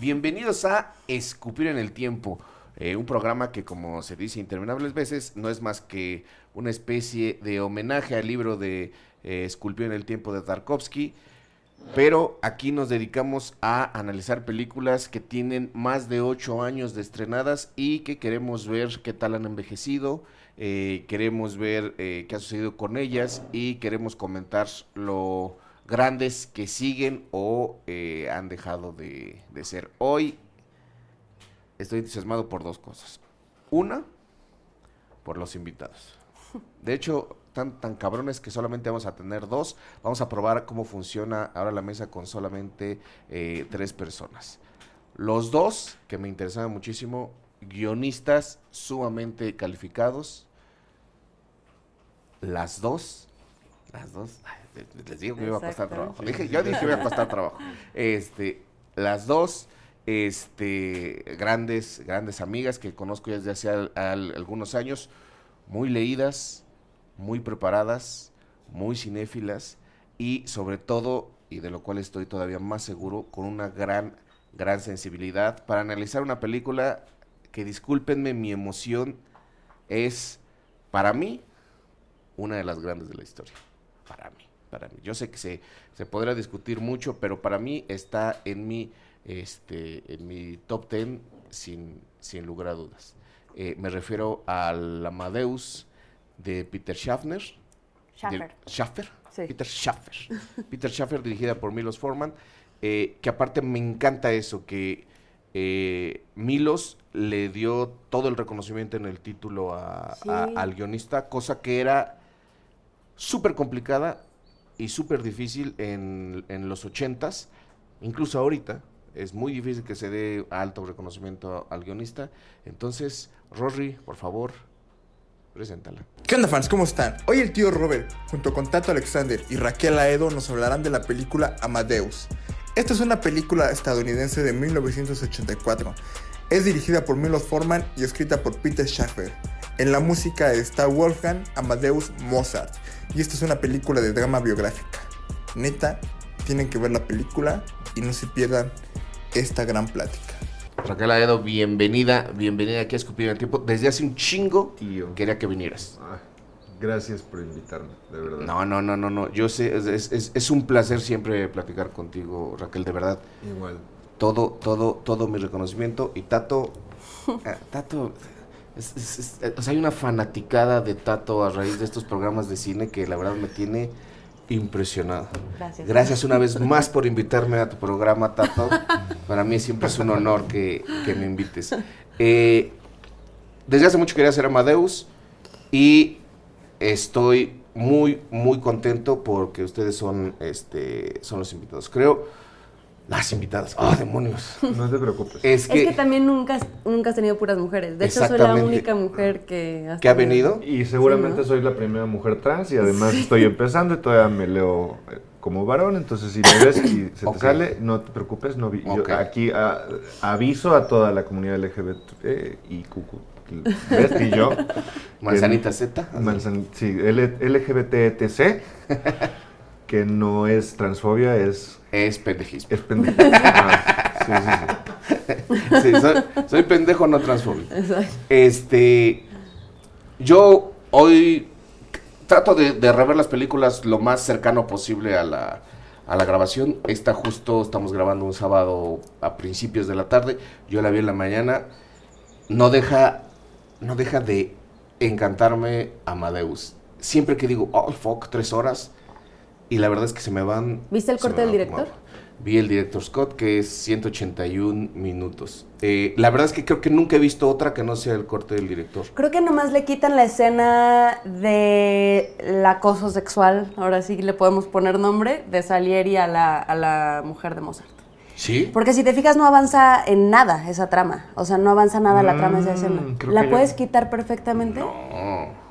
Bienvenidos a Escupir en el Tiempo, eh, un programa que, como se dice interminables veces, no es más que una especie de homenaje al libro de eh, en el Tiempo de Tarkovsky, pero aquí nos dedicamos a analizar películas que tienen más de ocho años de estrenadas y que queremos ver qué tal han envejecido, eh, queremos ver eh, qué ha sucedido con ellas y queremos comentar lo grandes que siguen o eh, han dejado de, de ser. Hoy estoy entusiasmado por dos cosas. Una, por los invitados. De hecho, tan, tan cabrones que solamente vamos a tener dos. Vamos a probar cómo funciona ahora la mesa con solamente eh, tres personas. Los dos, que me interesaban muchísimo, guionistas sumamente calificados. Las dos, las dos, les- digo que me iba a costar trabajo. Dije, yo dije que me iba a costar trabajo. Este, las dos, este, grandes, grandes amigas que conozco desde hace al- al- algunos años, muy leídas, muy preparadas, muy cinéfilas y sobre todo, y de lo cual estoy todavía más seguro, con una gran, gran sensibilidad para analizar una película que, discúlpenme, mi emoción es, para mí, una de las grandes de la historia. Para mí, para mí. Yo sé que se, se podrá discutir mucho, pero para mí está en mi, este, en mi top ten sin, sin lugar a dudas. Eh, me refiero al Amadeus de Peter Schaffner. Schaffer. Schaffer. Sí. Peter Schaffer. Peter Schaffer, dirigida por Milos Forman. eh, que aparte me encanta eso, que eh, Milos le dio todo el reconocimiento en el título a- al guionista, cosa que era súper complicada y súper difícil en, en los ochentas, incluso ahorita. Es muy difícil que se dé alto reconocimiento al guionista. Entonces, Rory, por favor, preséntala. ¿Qué onda fans? ¿Cómo están? Hoy el tío Robert, junto con Tato Alexander y Raquel Aedo, nos hablarán de la película Amadeus. Esta es una película estadounidense de 1984. Es dirigida por Milos Forman y escrita por Peter Schaffer. En la música está Wolfgang Amadeus Mozart. Y esta es una película de drama biográfica. Neta, tienen que ver la película y no se pierdan esta gran plática. Raquel Aedo, bienvenida, bienvenida aquí a Escupir en el Tiempo. Desde hace un chingo Tío. quería que vinieras. Ah, gracias por invitarme, de verdad. No, no, no, no, no. Yo sé, es, es- es- es un placer siempre platicar contigo, Raquel, de verdad. Igual. Todo, todo, todo mi reconocimiento. Y Tato, eh, Tato, es- es- es- eh, o sea, hay una fanaticada de Tato a raíz de estos programas de cine que la verdad me tiene impresionado. Gracias. Gracias una vez más por invitarme a tu programa, Tato. Para mí siempre es un honor que, que me invites. Eh, desde hace mucho quería hacer Amadeus y estoy muy, muy contento porque ustedes son, este, son los invitados. Creo, las invitadas. ¡Ah, demonios! No te preocupes. Es Es que, que también nunca, has- nunca has tenido puras mujeres. De hecho, soy la única mujer que, has ¿Que ha venido? Y seguramente Sí, ¿no? soy la primera mujer trans y además estoy empezando y todavía me leo eh, como varón, entonces si me ves y se te sale, no te preocupes, no vi- yo aquí ah, aviso a toda la comunidad LGBT eh, y cucu. ¿Ves? Y yo. Manzanita Z. Manzan- sí, L- LGBTTC, que no es transfobia, es, Es pendejismo. es pendejo. Ah, sí, sí, sí. Sí, soy, soy pendejo, no transfóbico. Este, yo hoy trato de, de rever las películas lo más cercano posible a la, a la grabación. Esta justo estamos grabando un sábado a principios de la tarde. Yo la vi en la mañana. No deja, no deja de encantarme Amadeus. Siempre que digo, oh, fuck, tres horas. Y la verdad es que se me van. ¿Viste el corte del director? como. Vi el director Scott, que es 181 minutos. Eh, la verdad es que creo que nunca he visto otra que no sea el corte del director. Creo que nomás le quitan la escena del acoso sexual, ahora sí le podemos poner nombre, de Salieri a la, a la mujer de Mozart. ¿Sí? Porque si te fijas no avanza en nada esa trama, o sea, no avanza nada la trama de esa Mm, escena. creo ¿La puedes ya- quitar perfectamente? No,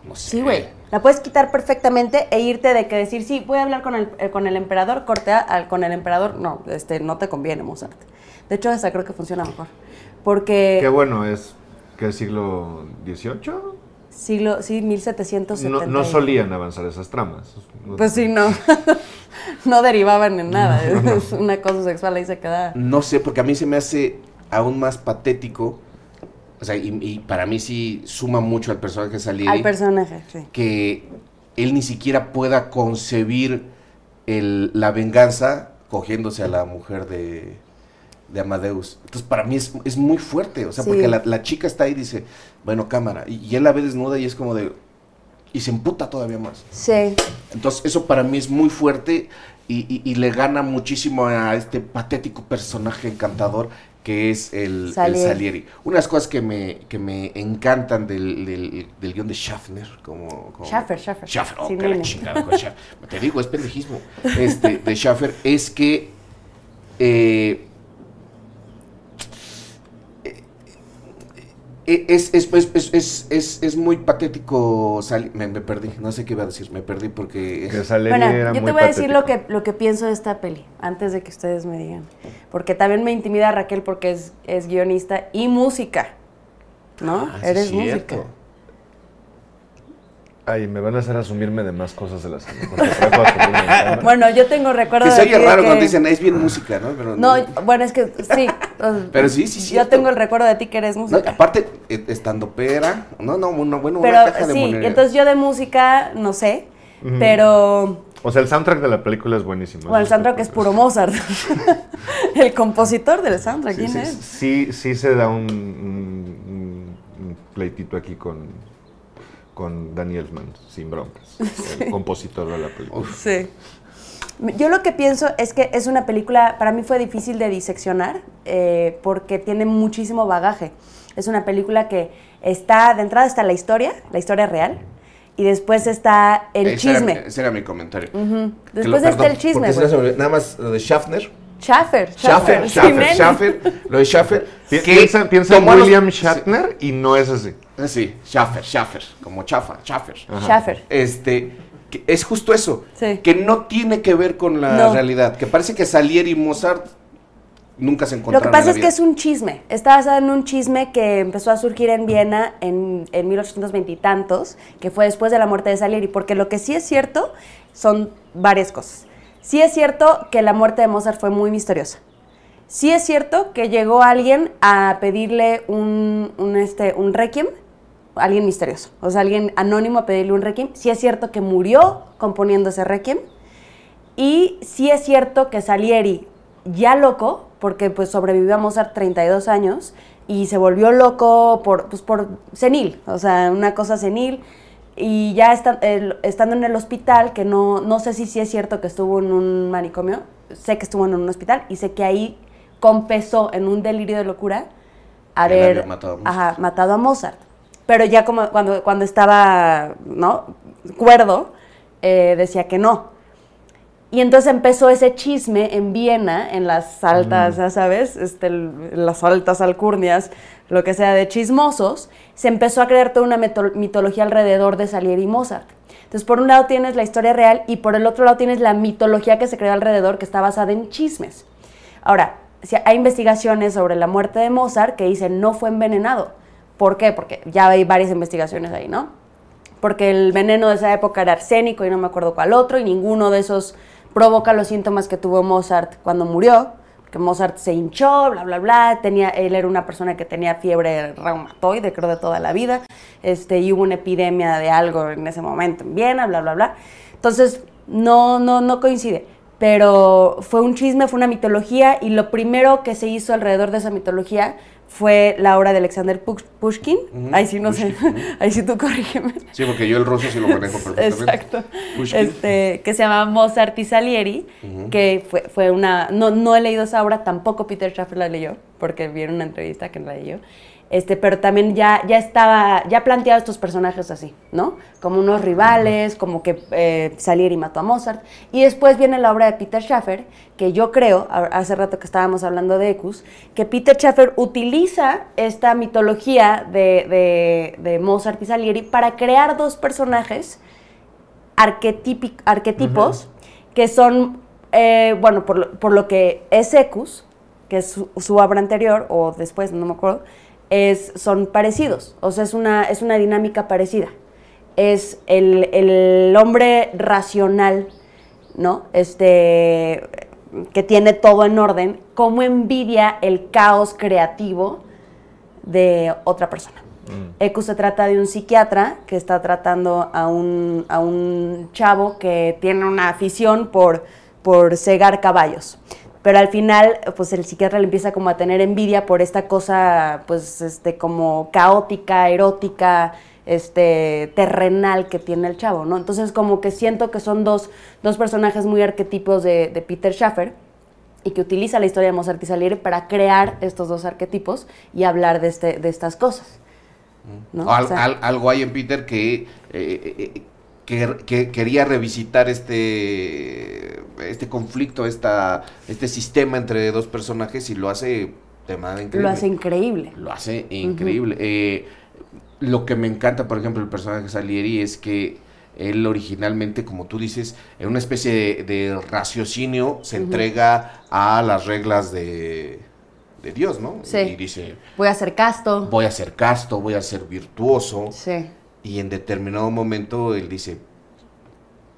no sé. Sí, güey. La puedes quitar perfectamente e irte de que decir, sí, voy a hablar con el, eh, con el emperador, cortea al, con el emperador. No, este, no te conviene, Mozart. De hecho, hasta creo que funciona mejor. Porque Qué bueno, es que siglo XVIII. siglo, sí, 1770. No, no solían avanzar esas tramas. Pues sí, no. no derivaban en nada. Es un acoso sexual, ahí se queda. No sé, porque a mí se me hace aún más patético. O sea, y, y para mí sí suma mucho al personaje de Salieri. Al personaje, sí. que él ni siquiera pueda concebir el- la venganza cogiéndose a la mujer de, de Amadeus. Entonces, para mí es, es muy fuerte, o sea, Sí. porque la, la chica está ahí y dice, bueno, cámara, y, y él la ve desnuda y es como de... Y se emputa todavía más. Sí. Entonces, eso para mí es muy fuerte y, y- y le gana muchísimo a este patético personaje encantador que es el el Salieri. Salieri. Unas cosas que me, que me encantan del, del, del guion de Schaffner, como... como Schaffer, Schaffer. Schaffer, oh, la nene. chingada con Schaffer. Te digo, es pendejismo. Este, de Schaffer es que eh, es, es, es, es, es, es- es muy patético. Sali- me, me perdí, no sé qué iba a decir, me perdí porque. Bueno, era yo muy te voy a decir lo que, lo que pienso de esta peli, antes de que ustedes me digan. Porque también me intimida Raquel porque es, es guionista y música. ¿No? Ah, sí Eres música. Ay, me van a hacer asumirme de más cosas de la serie. porque trato de asumirme de tema. Bueno, yo tengo recuerdo Que de se oye raro que- cuando dicen, es bien música, ¿no? Pero No, bueno, es que sí. o- Pero sí, sí, Yo cierto. tengo el recuerdo de ti que eres No, música. aparte, eh, estando pera, no, no, una, bueno, pero una caja de sí, entonces yo de música no sé, pero O sea, el soundtrack de la película es buenísimo. bueno, el soundtrack es puro Mozart. el compositor del soundtrack, Sí, ¿quién sí, es? Sí, sí se da un- un pleitito aquí con, con Danny Elfman, sin broncas, el compositor de la película. Uf. Sí. Yo lo que pienso es que es una película, para mí fue difícil de diseccionar eh, porque tiene muchísimo bagaje. Es una película que está, de entrada está la historia, la historia real, y después está el Ese chisme. ese era mi comentario. Después lo- está perdón, el chisme, Nada más lo de Schaffner. Schaffer, Schaffer, sí, Schaffer, nene. Schaffer, lo de Schaffer. Pi- piensa piensa en tomó los- William Shatner y no es así. Sí, sí, Schaffer, Schaffer, como chafa, Schaffer. Schaffer. Este, que es justo eso, Sí. que no tiene que ver con la No. realidad, que parece que Salieri y Mozart nunca se Lo encontraron que pasa en la es que es un chisme. Está basado en un chisme que empezó a surgir en Viena en, en 1820 y tantos, que fue después de la muerte de Salieri. Porque lo que sí es cierto son varias cosas. Sí es cierto que la muerte de Mozart fue muy misteriosa. Sí es cierto que llegó alguien a pedirle un, un, este, un requiem, alguien misterioso, o sea, alguien anónimo a pedirle un requiem. Sí es cierto que murió componiendo ese requiem. Y sí es cierto que Salieri, ya loco, porque pues sobrevivió a Mozart 32 años y se volvió loco por, pues, por senil, o sea, una cosa senil. Y ya está- estando en el hospital, que no, no sé si sí es cierto que estuvo en un manicomio, sé que estuvo en un hospital y sé que ahí confesó en un delirio de locura haber matado a Mozart. ajá, matado a Mozart. Pero ya como cuando, cuando estaba ¿no? cuerdo, eh, decía que no. Y entonces empezó ese chisme en Viena, en las altas, ya sabes, este, las altas alcurnias, lo que sea de chismosos, se empezó a crear toda una mitología alrededor de Salieri y Mozart. Entonces, por un lado tienes la historia real y por el otro lado tienes la mitología que se creó alrededor, que está basada en chismes. Ahora, hay investigaciones sobre la muerte de Mozart que dicen no fue envenenado. ¿Por qué? Porque ya hay varias investigaciones ahí, ¿no? Porque el veneno de esa época era arsénico y no me acuerdo cuál otro, y ninguno de esos provoca los síntomas que tuvo Mozart cuando murió. Que Mozart se hinchó, bla, bla, bla. Tenía, él era una persona que tenía fiebre reumatoide, creo, de toda la vida. Este, y hubo una epidemia de algo en ese momento en Viena, bla, bla, bla. Entonces, no, no, no coincide. Pero fue un chisme, fue una mitología, y lo primero que se hizo alrededor de esa mitología fue la obra de Alexander Push- Pushkin. Ujú, Ahí sí no sé, Pushkin, ujú. ahí sí tú corrígeme. Sí, porque yo el ruso sí lo manejo perfectamente. Exacto. Pushkin. Este, que se llama Mozart y Salieri, Ujú. que fue, fue una... No, no he leído esa obra, tampoco Peter Schaffer la leyó, porque vieron una entrevista que la leyó. Este, pero también ya, ya estaba, ya planteado estos personajes así, ¿no? Como unos rivales, como que eh, Salieri mató a Mozart. Y después viene la obra de Peter Schaffer, que yo creo, hace rato que estábamos hablando de Ecus, que Peter Schaffer utiliza esta mitología de, de- de Mozart y Salieri para crear dos personajes arquetipos que son, eh, bueno, por lo, por lo que es Ecus, que es su, su obra anterior, o después, no me acuerdo, es, son parecidos, o sea, es una, es una dinámica parecida. Es el, el hombre racional, ¿no? Este, que tiene todo en orden, cómo envidia el caos creativo de otra persona. ECU se trata de un psiquiatra que está tratando a un, a un chavo que tiene una afición por, por cegar caballos. Pero al final, pues el psiquiatra le empieza como a tener envidia por esta cosa, pues, este, como caótica, erótica, este, terrenal que tiene el chavo, ¿no? Entonces, como que siento que son dos, dos personajes muy arquetipos de, de Peter Schaffer y que utiliza la historia de Mozart y Salieri para crear estos dos arquetipos y hablar de, este, de estas cosas. ¿no? Al- O sea, al- algo hay en Peter que, eh, eh, que- que quería revisitar este, este conflicto, esta, este sistema entre dos personajes y lo hace de manera increíble. lo hace increíble. Lo hace increíble. Eh, lo que me encanta, por ejemplo, el personaje de Salieri es que él originalmente, como tú dices, en una especie de, de raciocinio se entrega a las reglas de, de Dios, ¿no? Sí. Y dice, Voy a ser casto. voy a ser casto, voy a ser virtuoso. Sí, Y en determinado momento él dice,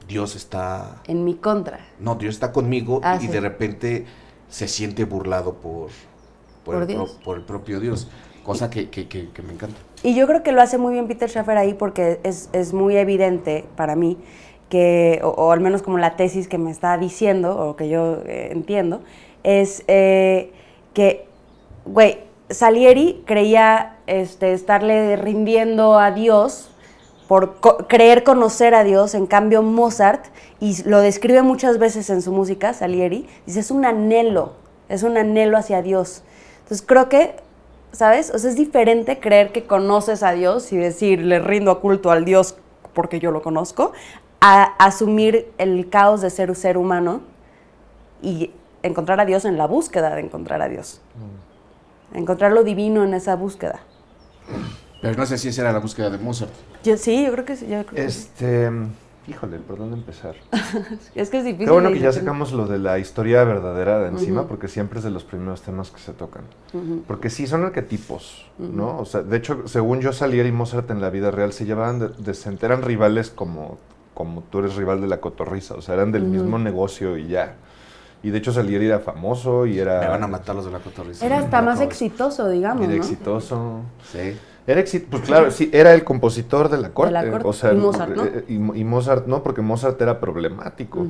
Dios está, en mi contra. no, Dios está conmigo Ah, y sí. de repente se siente burlado por, por, Por el, pro- Dios. por el propio Dios, cosa que, que- que- que me encanta. Y yo creo que lo hace muy bien Peter Schaffer ahí porque es, es muy evidente para mí que, o, o al menos como la tesis que me está diciendo, o que yo eh, entiendo, es eh, que, güey, Salieri creía este, estarle rindiendo a Dios por co- creer conocer a Dios, en cambio Mozart, y lo describe muchas veces en su música, Salieri, dice, es un anhelo, es un anhelo hacia Dios. Entonces creo que ¿sabes? O sea, es diferente creer que conoces a Dios y decir, le rindo a culto al Dios porque yo lo conozco, a asumir el caos de ser un ser humano y encontrar a Dios en la búsqueda de encontrar a Dios. Encontrar lo divino en esa búsqueda. Pero no sé si esa era la búsqueda de Mozart. Yo, sí, yo creo que sí. yo creo que sí. Este, híjole, ¿por dónde empezar? Es que es difícil. Qué bueno que ya sacamos lo de la historia verdadera de encima, porque siempre es de los primeros temas que se tocan. Porque sí, son arquetipos, ¿no? O sea, de hecho, según yo, Salieri y Mozart en la vida real se llevaban de, de- se eran rivales como, como tú eres rival de la cotorriza, o sea, eran del mismo negocio y ya. Y de hecho Salieri era famoso y era... Me van a matar los de la cotorriza. Era hasta más exitoso. exitoso, digamos, Era ¿no? exitoso. Sí. Era exi- pues claro, sí, era el compositor de la corte. la corte. O sea, Y Mozart, ¿no? eh, y, y Mozart no, porque Mozart era problemático.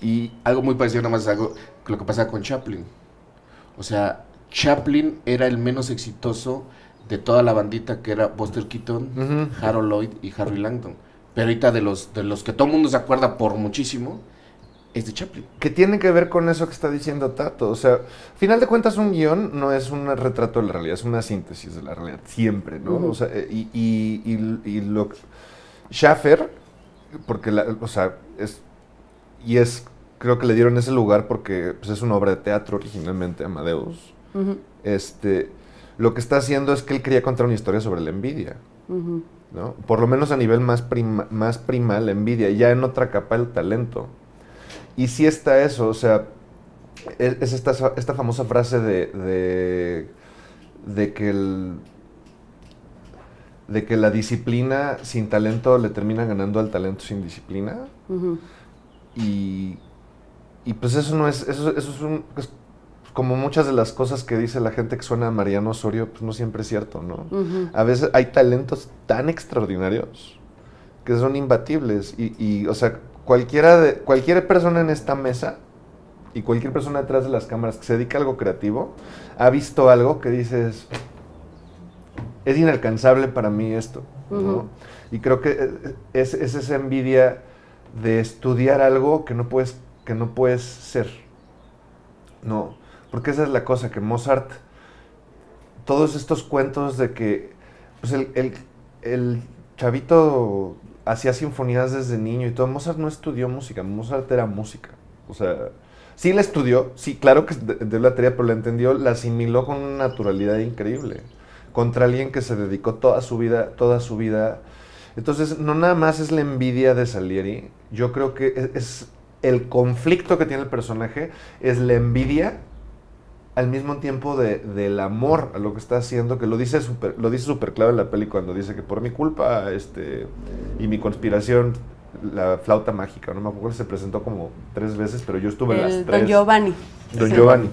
Y algo muy parecido nada más algo, lo que pasa con Chaplin. O sea, Chaplin era el menos exitoso de toda la bandita que era Buster Keaton. Harold Lloyd y Harry Langdon. Pero ahorita de los, de los que todo el mundo se acuerda por muchísimo, es de Chaplin. que tiene que ver con eso que está diciendo Tato. O sea, al final de cuentas un guion no es un retrato de la realidad, es una síntesis de la realidad, siempre, ¿no? O sea, y, y, y- y lo... Schaffer, porque, la, o sea, es... Y es, creo que le dieron ese lugar porque pues, es una obra de teatro originalmente, Amadeus. Ujú. Este, lo que está haciendo es que él quería contar una historia sobre la envidia. ¿no? Por lo menos a nivel más, prima- más primal, la envidia, ya en otra capa el talento. Y sí está eso, o sea, es, es esta, esta famosa frase de, de, de que el, de que la disciplina sin talento le termina ganando al talento sin disciplina. Y, y pues eso no es, eso, eso es un, es como muchas de las cosas que dice la gente que suena a Mariano Osorio, pues no siempre es cierto, ¿no? A veces hay talentos tan extraordinarios que son imbatibles. Y, y, o sea, cualquiera de, cualquier persona en esta mesa y cualquier persona detrás de las cámaras que se dedica a algo creativo ha visto algo que dices, es inalcanzable para mí esto. Y creo que eh, es, es esa envidia de estudiar algo que no puedes, que no puedes ser. No, porque esa es la cosa, que Mozart todos estos cuentos de que pues el, el- el chavito hacía sinfonías desde niño y todo. Mozart no estudió música, Mozart era música. O sea, sí la estudió, sí, claro que de, de la teoría, pero la entendió, la asimiló con una naturalidad increíble. Contra alguien que se dedicó toda su vida, toda su vida. Entonces, no nada más es la envidia de Salieri, yo creo que es, es el conflicto que tiene el personaje, es la envidia al mismo tiempo de, del amor a lo que está haciendo, que lo dice súper lo dice súper claro en la peli cuando dice que por mi culpa este, y mi conspiración la flauta mágica, no me acuerdo, se presentó como tres veces, pero yo estuve en las tres. Don Giovanni. Don Sí. Giovanni.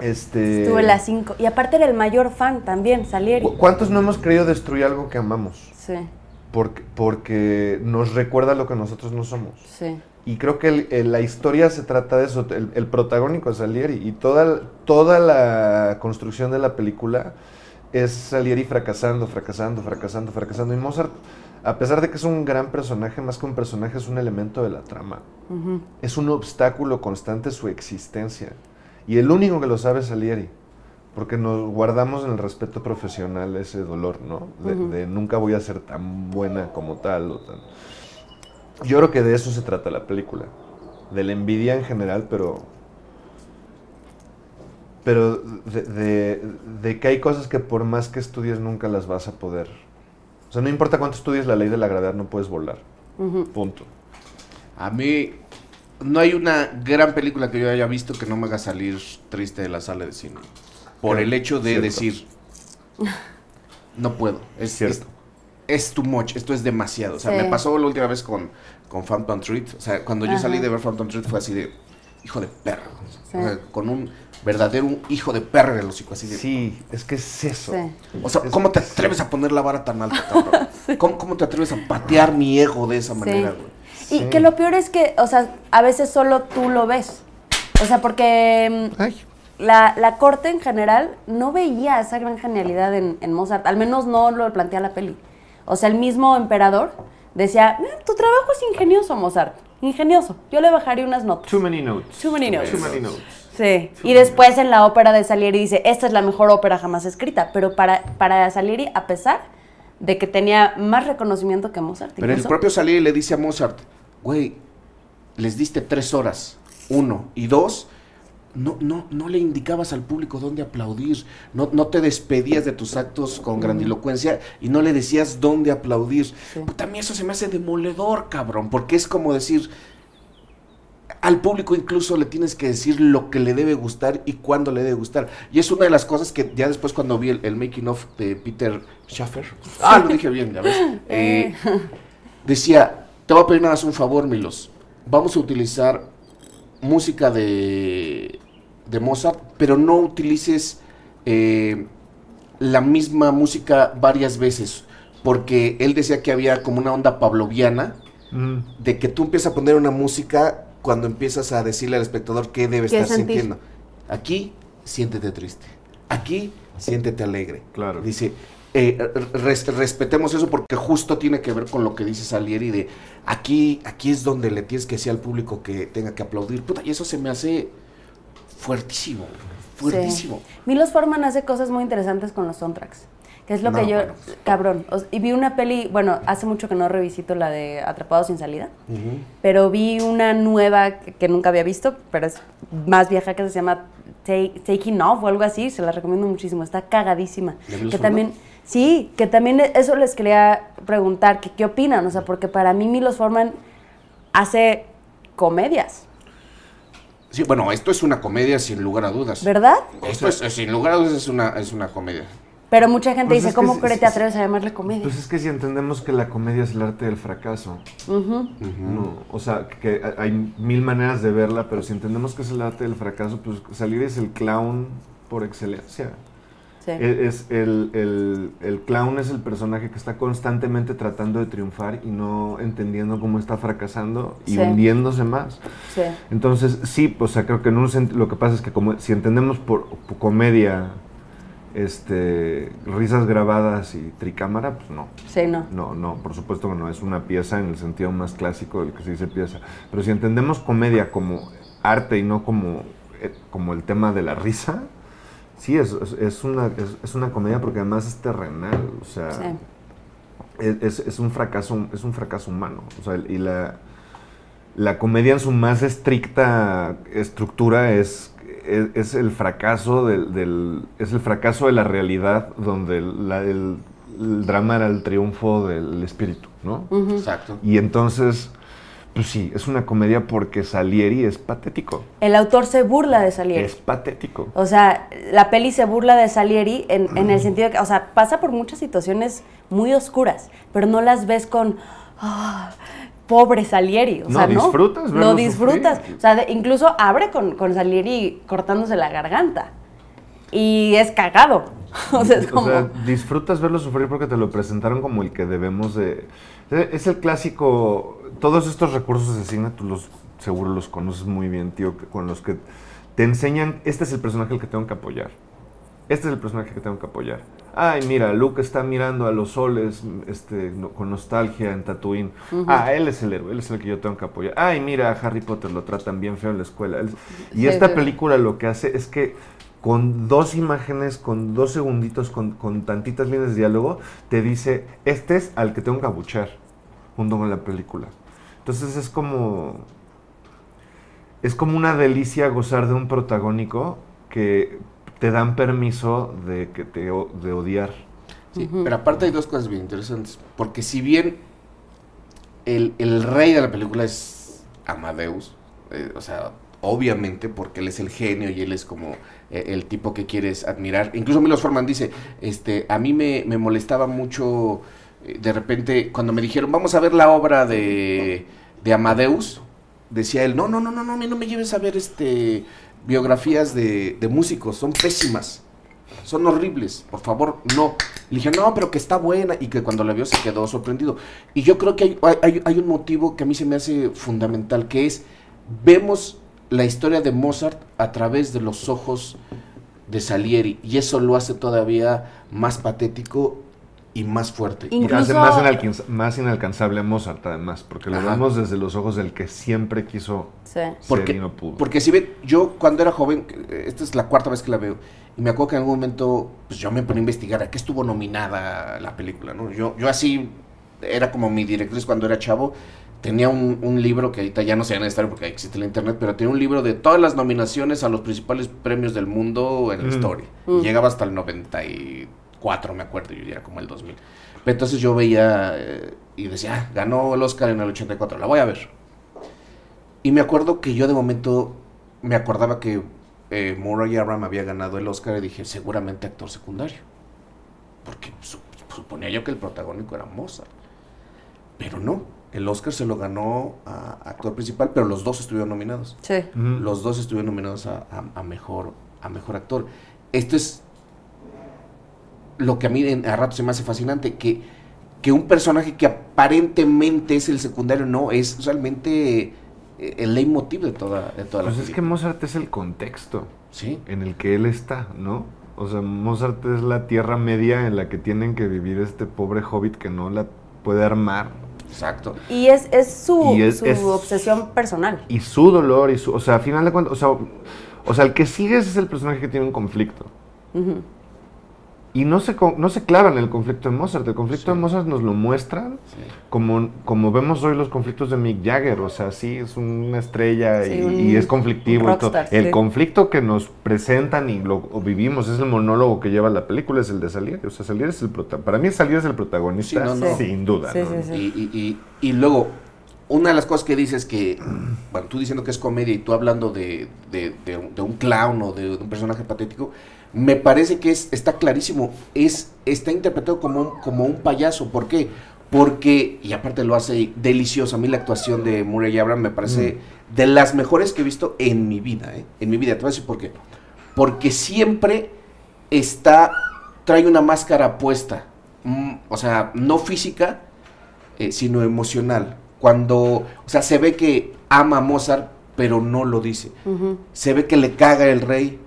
Este, Estuve en las cinco. Y aparte era el mayor fan también, Salieri. ¿cu- ¿Cuántos no hemos querido destruir algo que amamos? Sí, Porque, porque nos recuerda lo que nosotros no somos. sí. Y creo que el- el- la historia se trata de eso. El, el protagónico es Salieri. Y toda, toda la construcción de la película es Salieri fracasando, fracasando, fracasando, fracasando. Y Mozart, a pesar de que es un gran personaje, más que un personaje, es un elemento de la trama. Es un obstáculo constante su existencia. Y el único que lo sabe es Salieri. Porque nos guardamos en el respeto profesional ese dolor, ¿no? De, nunca voy a ser tan buena como tal. O tan... Yo creo que de eso se trata la película. De la envidia en general, pero. Pero de, de- de que hay cosas que por más que estudies nunca las vas a poder. O sea, no importa cuánto estudies la ley de la gravedad, no puedes volar. Punto. A mí no hay una gran película que yo haya visto que no me haga salir triste de la sala de cine. Por el hecho de cierto. decir, no puedo. Es, Cierto. es, es too much, esto es demasiado. O sea, Sí. me pasó la última vez con, con Phantom Treat. O sea, cuando yo Ajá. salí de ver Phantom Treat fue así de, hijo de perro. Sí. O sea, con un verdadero hijo de perro el hocico, así de... Sí, es que es eso. Sí. O sea, Es- ¿cómo te atreves a poner la vara tan alta, cabrón? ¿Cómo, cómo te atreves a patear mi ego de esa manera, güey? Y Sí. que lo peor es que, o sea, a veces solo tú lo ves. O sea, porque mm, Ay. La, la corte en general no veía esa gran genialidad en, en Mozart. Al menos no lo plantea la peli. O sea, el mismo emperador decía, "Mm, tu trabajo es ingenioso, Mozart. Ingenioso. Yo le bajaría unas notas. Too many notes. Too many notes. Too many notes. Sí. Y después en la ópera de Salieri dice, esta es la mejor ópera jamás escrita. Pero para, para Salieri, a pesar de que tenía más reconocimiento que Mozart. Pero el propio Salieri le dice a Mozart, güey, les diste tres horas, uno, y dos, no, no, no le indicabas al público dónde aplaudir, no, no te despedías de tus actos con grandilocuencia y no le decías dónde aplaudir. Sí. Mí eso se me hace demoledor, cabrón, porque es como decir, al público incluso le tienes que decir lo que le debe gustar y cuándo le debe gustar. Y es una de las cosas que ya después cuando vi el, el making of de Peter Schaffer, ah, lo dije bien, ya ves, eh, decía, te voy a pedir nada más un favor, Milos, vamos a utilizar música de, de Mozart, pero no utilices eh, la misma música varias veces, porque él decía que había como una onda pavloviana, Mm. de que tú empiezas a poner una música cuando empiezas a decirle al espectador qué debe ¿Qué estar sentir? sintiendo. Aquí, siéntete triste. Aquí, siéntete alegre. Claro. Dice, eh, res- respetemos eso porque justo tiene que ver con lo que dice Salieri de aquí, aquí es donde le tienes que decir al público que tenga que aplaudir. Puta, y eso se me hace fuertísimo, fuertísimo. Sí. Milos Forman hace cosas muy interesantes con los soundtracks. Que es lo No, que yo. bueno. Cabrón. o- y vi una peli. Bueno, hace mucho que no revisito la de Atrapados sin salida. Pero vi una nueva que, que nunca había visto, pero es más vieja que se llama Take- Taking Off o algo así. Se la recomiendo muchísimo. Está cagadísima. ¿De Milos Que Forman? también. Sí, que también eso les quería preguntar, que qué opinan, o sea, porque para mí Milos Forman hace comedias, Sí, bueno, esto es una comedia sin lugar a dudas. ¿verdad? Esto es, sin lugar a dudas es una, es una comedia. Pero mucha gente Pues dice, que ¿cómo sí, te atreves a llamarle comedia? Pues es que si entendemos que la comedia es el arte del fracaso, no, o sea, que hay mil maneras de verla, pero si entendemos que es el arte del fracaso, pues salir es el clown por excelencia. Sí. Es el, el- el clown es el personaje que está constantemente tratando de triunfar y no entendiendo cómo está fracasando y Sí. hundiéndose más. Sí. Entonces, sí, o sea, creo que en un lo que pasa es que como, si entendemos por, por comedia, este, risas grabadas y tricámara, pues no. Sí, no. No, no, por supuesto que no, es una pieza en el sentido más clásico del que se dice pieza. Pero si entendemos comedia como arte y no como, eh, como el tema de la risa, sí, es, es- es una, es, es una comedia porque además es terrenal, o sea, Sí. es, un fracaso, es un fracaso humano. O sea, y la, la comedia en su más estricta estructura es, es, es el fracaso del, del- es el fracaso de la realidad donde la- el, el drama era el triunfo del espíritu, ¿no? Exacto. Y entonces, pues sí, es una comedia porque Salieri es patético. El autor se burla de Salieri. Es patético. O sea, la peli se burla de Salieri en, en el sentido de que, o sea, pasa por muchas situaciones muy oscuras, pero no las ves con, "Ah, pobre Salieri. O No, sea, ¿no? disfrutas Lo disfrutas. sufrir. O sea, de- incluso abre con, con Salieri cortándose la garganta. Y es cagado. O sea, es como. O sea, disfrutas verlo sufrir porque te lo presentaron como el que debemos de... Es el clásico... Todos estos recursos de cine, tú los seguro los conoces muy bien, tío, con los que te enseñan, este es el personaje al que tengo que apoyar. Este es el personaje que tengo que apoyar. Ay, mira, Luke está mirando a los soles este, no- con nostalgia en Tatooine. Ah, él es el héroe, él es el que yo tengo que apoyar. Ay, mira, a Harry Potter lo tratan bien feo en la escuela. Él- Y Sí, esta sí. película lo que hace es que con dos imágenes, con dos segunditos, con, con tantitas líneas de diálogo, te dice, este es al que tengo que abuchar junto con la película. Entonces es como... Es como una delicia gozar de un protagónico que te dan permiso de, que te, o- de odiar. Sí, pero aparte hay dos cosas bien interesantes. Porque si bien el, el rey de la película es Amadeus, eh, o sea, obviamente porque él es el genio y él es como eh, el tipo que quieres admirar. Incluso Milos Forman dice, este, a mí me, me molestaba mucho de repente cuando me dijeron, vamos a ver la obra de, de Amadeus, decía él, no, no, no, no, no, no me lleves a ver este biografías de, de músicos, son pésimas son horribles, por favor, no. Le dije, no, pero que está buena y que cuando la vio se quedó sorprendido. Y yo creo que hay, hay, hay un motivo que a mí se me hace fundamental, que es, vemos la historia de Mozart a través de los ojos de Salieri y eso lo hace todavía más patético y más fuerte. Y- Y hace Incluso- más, inalcanz- más inalcanzable a Mozart, además, porque lo Ajá. vemos desde los ojos del que siempre quiso Sí. ser Porque, y no pudo. porque si ven, yo cuando era joven, esta es la cuarta vez que la veo, y me acuerdo que en algún momento, pues yo me ponía a investigar a qué estuvo nominada la película, ¿no? Yo, yo así, era como mi directriz cuando era chavo, tenía un, un libro que ahorita ya no se va a necesitar porque existe la internet, pero tenía un libro de todas las nominaciones a los principales premios del mundo en la Mm. historia. Mm. Y llegaba hasta el 94, me acuerdo, yo ya como el 2000. Pero entonces yo veía eh, y decía, ah, ganó el Oscar en el 84, la voy a ver. Y me acuerdo que yo de momento me acordaba que eh, Murray Abraham había ganado el Oscar y dije, seguramente actor secundario. Porque su- suponía yo que el protagónico era Mozart. Pero no, el Oscar se lo ganó a actor principal, pero los dos estuvieron nominados. Sí. Los dos estuvieron nominados a, a- a mejor, a mejor actor. Esto es lo que a mí en- a rato se me hace fascinante, que, que un personaje que aparentemente es el secundario, no, es realmente eh, el leitmotiv de toda, de toda la Pues es que. Mozart es el contexto Sí, en el que él está, ¿no? O sea, Mozart es la tierra media en la que tienen que vivir este pobre hobbit que no la puede armar. exacto. Y es, es su, Y es- su es- obsesión personal. Y su dolor y su... O sea, a final de cuentas... O sea, o sea, el que sigues es el personaje que tiene un conflicto. Y no se, co- no se clava en el conflicto de Mozart. El conflicto Sí. de Mozart nos lo muestran sí. como, como vemos hoy los conflictos de Mick Jagger. O sea, sí, es una estrella Sí, y, un- y es conflictivo. y todo. El sí. conflicto que nos presentan y lo vivimos es el monólogo que lleva la película, es el de Salieri. O sea, Salieri es el prota Para mí Salieri es el protagonista, Sí, no, no. sin duda. Sí, ¿no? sí, sí. Y, y- y- y luego, una de las cosas que dices que, bueno, tú diciendo que es comedia y tú hablando de, de- de un- de un clown o de, un personaje patético, me parece que es, está clarísimo, es, está interpretado como un, como un payaso. ¿Por qué? Porque, y aparte lo hace delicioso, a mí la actuación de Murray Abraham me parece de las mejores que he visto en mi vida, ¿eh? En mi vida, te voy a decir por qué. Porque siempre está, trae una máscara puesta, mm, o sea, no física, eh, sino emocional. Cuando, o sea, se ve que ama a Mozart, pero no lo dice. Se ve que le caga el rey,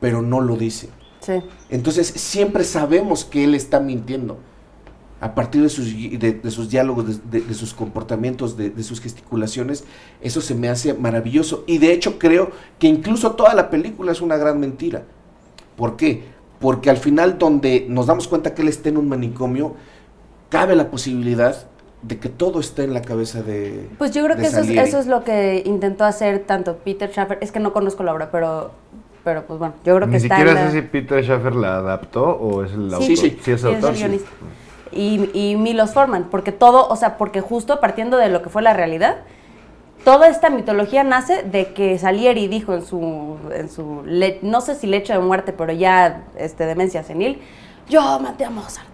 pero no lo dice. Sí. Entonces siempre sabemos que él está mintiendo. A partir de sus, gui- de, de sus diálogos, de, sus comportamientos, de sus gesticulaciones, eso se me hace maravilloso. Y de hecho creo que incluso toda la película es una gran mentira. ¿Por qué? Porque al final donde nos damos cuenta que él está en un manicomio, cabe la posibilidad de que todo esté en la cabeza de... Pues yo creo que eso es, eso es lo que intentó hacer tanto Peter Schaffer. Es que no conozco la obra, pero, pero pues bueno, yo creo que Ni está siquiera la- sé si Peter Schaffer la adaptó o es el autor. Sí, sí. es Sí, es autor. el guionista. Y, y Milos Forman, porque todo, o sea, porque justo partiendo de lo que fue la realidad, toda esta mitología nace de que Salieri dijo en su, en su le- no sé si lecho de muerte, pero ya este, demencia senil, yo maté a Mozart.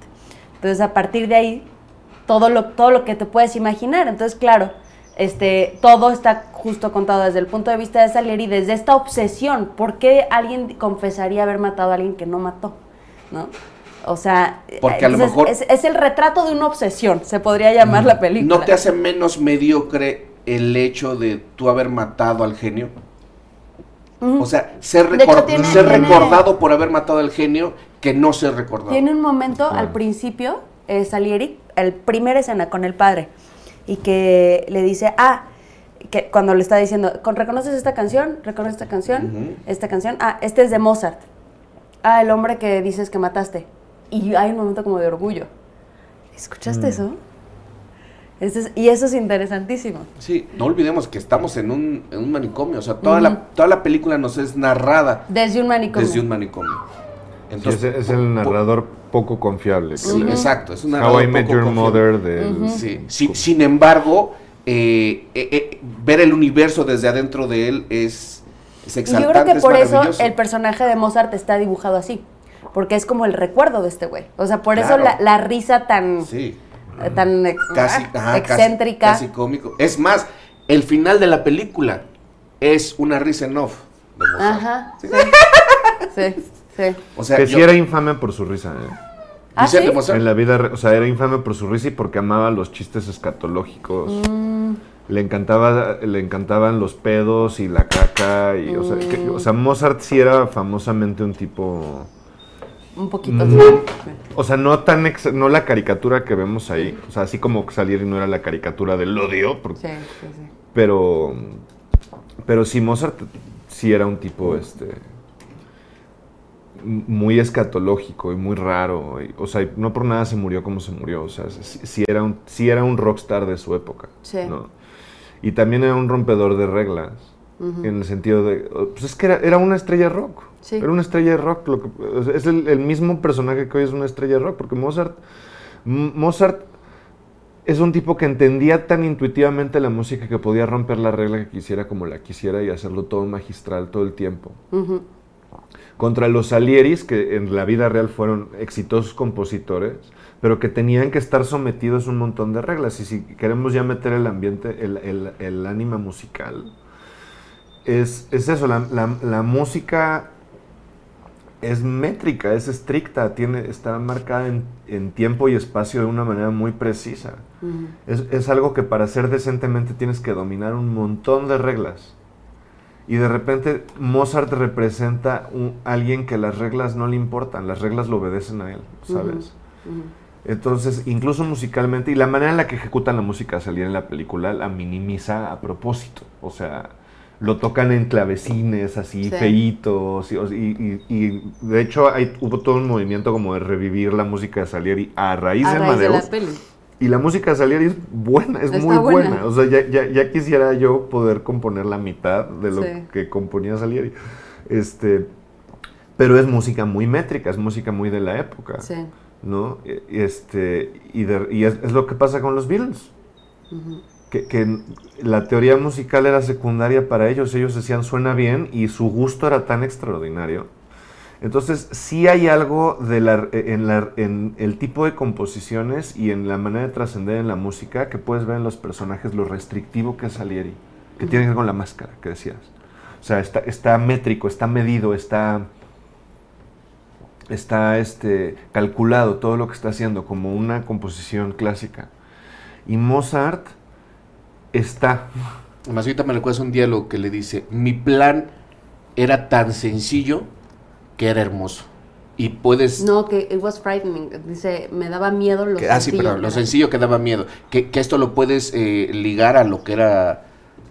Entonces a partir de ahí, todo lo, todo lo que te puedes imaginar. Entonces, claro, este, todo está justo contado desde el punto de vista de Salieri, desde esta obsesión. ¿Por qué alguien confesaría haber matado a alguien que no mató? ¿No? O sea, Porque a lo entonces, mejor- es, es el retrato de una obsesión, se podría llamar la película. ¿No te hace menos mediocre el hecho de tú haber matado al genio? O sea, ser, De hecho, recor- tiene- ser tiene- recordado por haber matado al genio que no ser recordado. Tiene un momento al principio, eh, Salieri, el primer escena con el padre, y que le dice, ah, que cuando le está diciendo, "Con- ¿reconoces esta canción? ¿Reconoces esta canción? Esta canción, ah, este es de Mozart. Ah, el hombre que dices que mataste. Y hay un momento como de orgullo. ¿Escuchaste eso? Eso es- y eso es interesantísimo. Sí, no olvidemos que estamos en un, en un manicomio. O sea, toda, la, toda la película nos es narrada Desde un manicomio. desde un manicomio. Sí, Entonces, es, es el narrador poco confiable. Sí, exacto, es un How I Met Your confiable. Mother del... Sí, sí, sin embargo, eh, eh, eh, ver el universo desde adentro de él es, es Y exaltante, yo creo que es por eso el personaje de Mozart está dibujado así. Porque es como el recuerdo de este güey. O sea, por eso la, la risa tan, Sí, tan ex- casi, ah, ajá, casi- excéntrica. Casi, cómico. Es más, el final de la película es una risa en off. de Mozart. Ajá. Sí. sí, sí. O sea, que yo- sí era infame por su risa, ¿eh? ¿Ah, sí? En la vida, o sea, era infame por su risa y porque amaba los chistes escatológicos. Mm, Le encantaba, le encantaban los pedos y la caca y, o sea, que- o sea, Mozart sí era famosamente un tipo, un poquito. Mm. sí. o sea, no tan, ex- no la caricatura que vemos ahí, o sea, así como Salieri no era la caricatura del odio, porque- Sí, sí, sí. pero, pero sí Mozart sí era un tipo, este, muy escatológico y muy raro, y, o sea, no por nada se murió como se murió, o sea, sí, sí era un, sí era un rockstar de su época, Sí. ¿no? Y también era un rompedor de reglas. Ujú. En el sentido de. Pues es que era, era una estrella rock. Sí. Era una estrella de rock. Lo que, o sea, es el, el mismo personaje que hoy es una estrella de rock. Porque Mozart. Mozart es un tipo que entendía tan intuitivamente la música que podía romper la regla que quisiera como la quisiera y hacerlo todo magistral todo el tiempo. Ujú. Contra los Salieris, que en la vida real fueron exitosos compositores, pero que tenían que estar sometidos a un montón de reglas. Y si queremos ya meter el ambiente, el, el, el ánima musical, es, es eso, la, la- la música es métrica, es estricta, tiene, está marcada en, en tiempo y espacio de una manera muy precisa. Es, es algo que para ser decentemente tienes que dominar un montón de reglas. Y de repente Mozart representa un, alguien que las reglas no le importan, las reglas lo obedecen a él, ¿sabes? Entonces, incluso musicalmente, y la manera en la que ejecutan la música al salir en la película la minimiza a propósito. O sea, lo tocan en clavecines así, Sí. feitos. Y, y- y- de hecho, hay, hubo todo un movimiento como de revivir la música de Salieri a raíz A de raíz de la peli. Y la música de Salieri es buena, es Está muy buena. buena. O sea, ya, ya- ya quisiera yo poder componer la mitad de lo Sí. que componía Salieri. Este, pero es música muy métrica, es música muy de la época. Sí. ¿no? Y- Este, y de- y es, es lo que pasa con los Beatles. Que la teoría musical era secundaria para ellos. Ellos decían suena bien y su gusto era tan extraordinario. Entonces, sí hay algo de la, en, la- el tipo de composiciones y en la manera de trascender en la música que puedes ver en los personajes lo restrictivo que es Salieri, que tiene que ver con la máscara que decías. O sea, está, está métrico, está medido, está, está este, calculado todo lo que está haciendo como una composición clásica. Y Mozart está Más ahorita me recuerdas un diálogo que le dice, mi plan era tan sencillo que era hermoso. Y puedes... No, que it was frightening. Dice, me daba miedo lo que- ah, sí, sencillo perdón, que lo sencillo que daba miedo. Que, que esto lo puedes eh, ligar a lo que era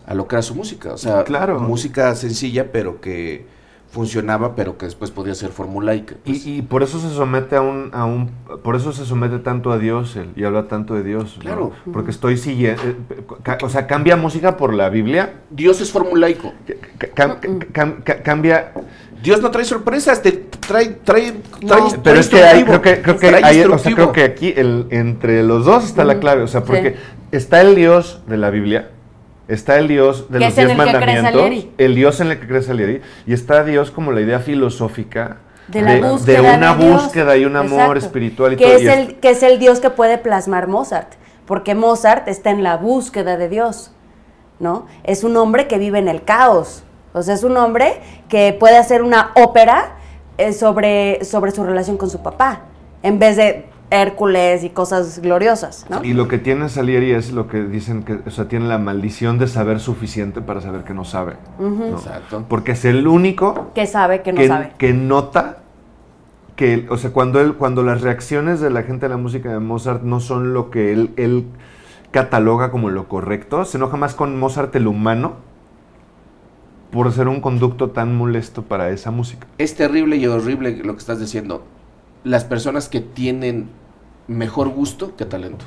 a lo que era su música. O sea, Claro. música sencilla, pero que funcionaba, pero que después podía ser formulaica. pues. Y, y por eso se somete a un, a un, por eso se somete tanto a Dios él, y habla tanto de Dios. ¿no? Claro. Porque estoy siguiendo, o sea, cambia música por la Biblia, Dios es formulaico. cam- cam- ca- cambia, Dios no trae sorpresas, te trae, trae, trae, No. trae pero es que hay, creo que, creo que, hay- o sea, creo que aquí el, entre los dos está la clave, o sea, porque Sí. está el Dios de la Biblia, está el Dios de los diez mandamientos, el Dios en el que cree Salieri, y está Dios como la idea filosófica De la búsqueda de una de búsqueda y un amor Exacto. espiritual y que todo. es y el que es el Dios que puede plasmar Mozart porque Mozart está en la búsqueda de Dios, ¿no? Es un hombre que vive en el caos, o sea, es un hombre que puede hacer una ópera eh, sobre, sobre su relación con su papá, en vez de Hércules y cosas gloriosas, ¿no? Y lo que tiene Salieri es lo que dicen que, o sea, tiene la maldición de saber suficiente para saber que no sabe. ¿no? Exacto. Porque es el único Que sabe que no que, sabe. que nota que, o sea, cuando él, cuando las reacciones de la gente a la música de Mozart no son lo que él, él cataloga como lo correcto, se enoja más con Mozart el humano por ser un conducto tan molesto para esa música. Es terrible y horrible lo que estás diciendo. Las personas que tienen mejor gusto que talento.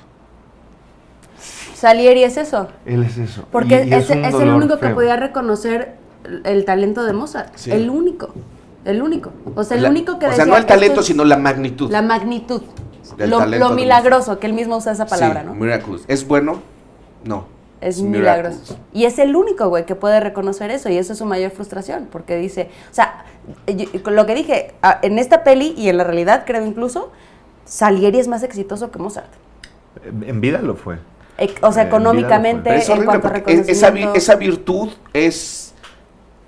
Salieri es eso. Él es eso. Porque Y- y es, el único que podía reconocer el talento de Mozart. Sí. El único. El único. O sea, el La- único que o sea, no el talento, "Esto es sino la magnitud. La magnitud. Lo, talento lo milagroso, que él mismo usa esa palabra, sí, ¿no? Miracles. ¿Es bueno? No. Es milagroso. Y es el único, güey, que puede reconocer eso. Y eso es su mayor frustración. Porque dice, o sea, yo- lo que dije, ah, en esta peli y en la realidad, creo incluso, Salieri es más exitoso que Mozart. En vida lo fue. O sea, Eh, en económicamente, en cuanto a esa, esa virtud es,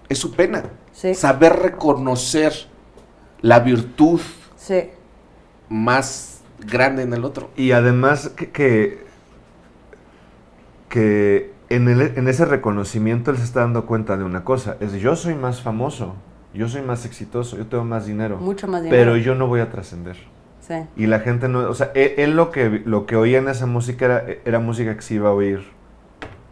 es su pena. Sí. Saber reconocer la virtud Sí. más grande en el otro. Y además que, que, que en, el- en ese reconocimiento él se está dando cuenta de una cosa, es yo soy más famoso, yo soy más exitoso, yo tengo más dinero, Mucho más dinero. pero yo no voy a trascender. Sí. Y la gente no, o sea, él, él lo, que, lo que oía en esa música era, era música que se iba a oír.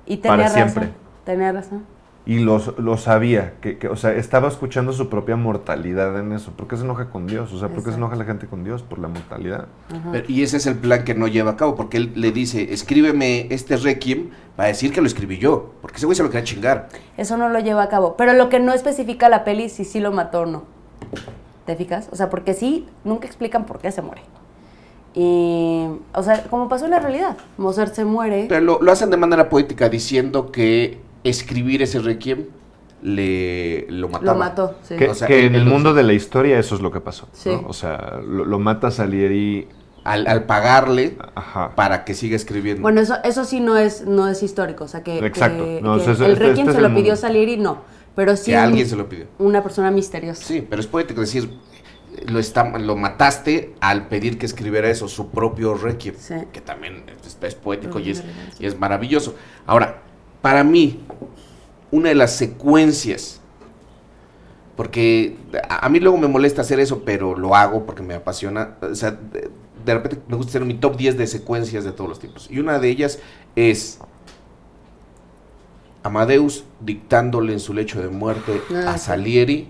Y tenía Para razón. siempre. Tenía razón. Y los, lo sabía, que, que, o sea, estaba escuchando su propia mortalidad en eso. ¿Por qué se enoja con Dios? O sea, ¿por qué se enoja la gente con Dios? Por la mortalidad. Pero- y ese es el plan que no lleva a cabo, porque él le dice, escríbeme este requiem para decir que lo escribí yo, porque ese güey se lo quería chingar. Eso no lo lleva a cabo. Pero lo que no especifica la peli si sí lo mató o no. ¿Te fijas? O sea, porque sí, nunca explican por qué se muere. Y, o sea, como pasó en la realidad. Mozart se muere. Pero lo, lo hacen de manera poética diciendo que escribir ese requiem le lo mataba. Lo mató, sí. Que, O sea, que él- en el mundo de la historia eso es lo que pasó. ¿no? Sí. O sea, lo, lo mata Salieri. Al, al pagarle Ajá. para que siga escribiendo. Bueno, eso, eso sí no es, no es histórico. O sea, que, Exacto. que- No, que eso es- el Requiem este se lo pidió. Salieri, no. Pero sí que alguien se lo pidió. una persona misteriosa. Sí, pero es poético decir, lo, está, lo mataste al pedir que escribiera eso, su propio requiem, Sí. que también es, es poético y es, y es maravilloso. Ahora, para mí, una de las secuencias, porque a, a mí luego me molesta hacer eso, pero lo hago porque me apasiona, o sea, de, de repente me gusta hacer mi top 10 de secuencias de todos los tiempos. Y una de ellas es Amadeus dictándole en su lecho de muerte Ah, a. Salieri.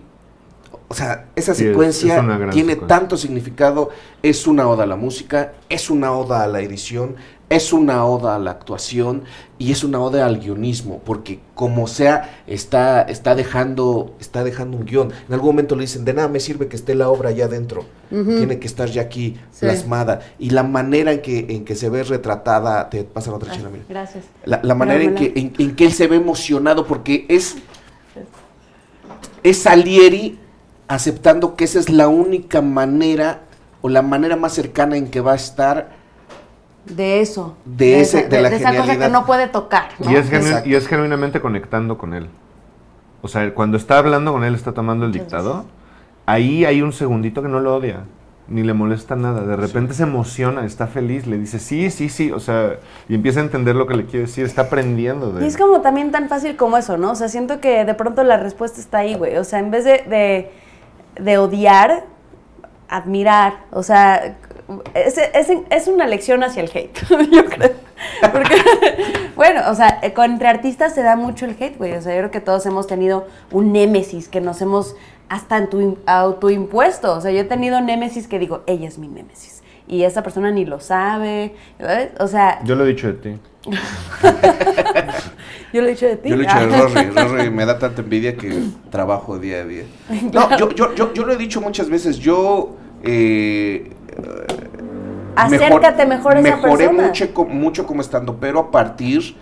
O sea, esa es- secuencia es tiene secuencia. tanto significado. Es una oda a la música, es una oda a la edición, es una oda a la actuación y es una oda al guionismo, porque como sea, está, está, dejando, está dejando un guion. En algún momento le dicen, de nada me sirve que esté la obra allá adentro, tiene que estar ya aquí Sí. plasmada. Y la manera en que, en que se ve retratada, te pasan otra Ay, chela, mira. gracias. La, la manera en que, en, en que él se ve emocionado porque es, es Salieri aceptando que esa es la única manera o la manera más cercana en que va a estar De eso. De ese- esa, de la esa cosa que no puede tocar. ¿no? Y, es y es genuinamente conectando con él. O sea, cuando está hablando con él, está tomando el dictado, ahí hay un segundito que no lo odia, ni le molesta nada. De repente se emociona, está feliz, le dice, sí, sí, sí, o sea, y empieza a entender lo que le quiere decir, está aprendiendo de Y es como también tan fácil como eso, ¿no? O sea, siento que de pronto la respuesta está ahí, güey. O sea, en vez de, de, de odiar, admirar. O sea, es, es, es una lección hacia el hate, yo creo. Porque, bueno, o sea, eh, entre artistas se da mucho el hate, güey. O sea, yo creo que todos hemos tenido un némesis que nos hemos hasta auto- autoimpuesto. O sea, yo he tenido némesis que digo, ella es mi némesis. Y esa persona ni lo sabe. O sea, Yo lo he dicho de ti. yo lo he dicho de ti. Yo lo he dicho de Ah. Rory. Rory me da tanta envidia que trabajo día a día. No, yo, yo, yo, yo lo he dicho muchas veces. Yo eh, Acércate mejor a esa mejoré persona. mucho, mucho como estando, pero a partir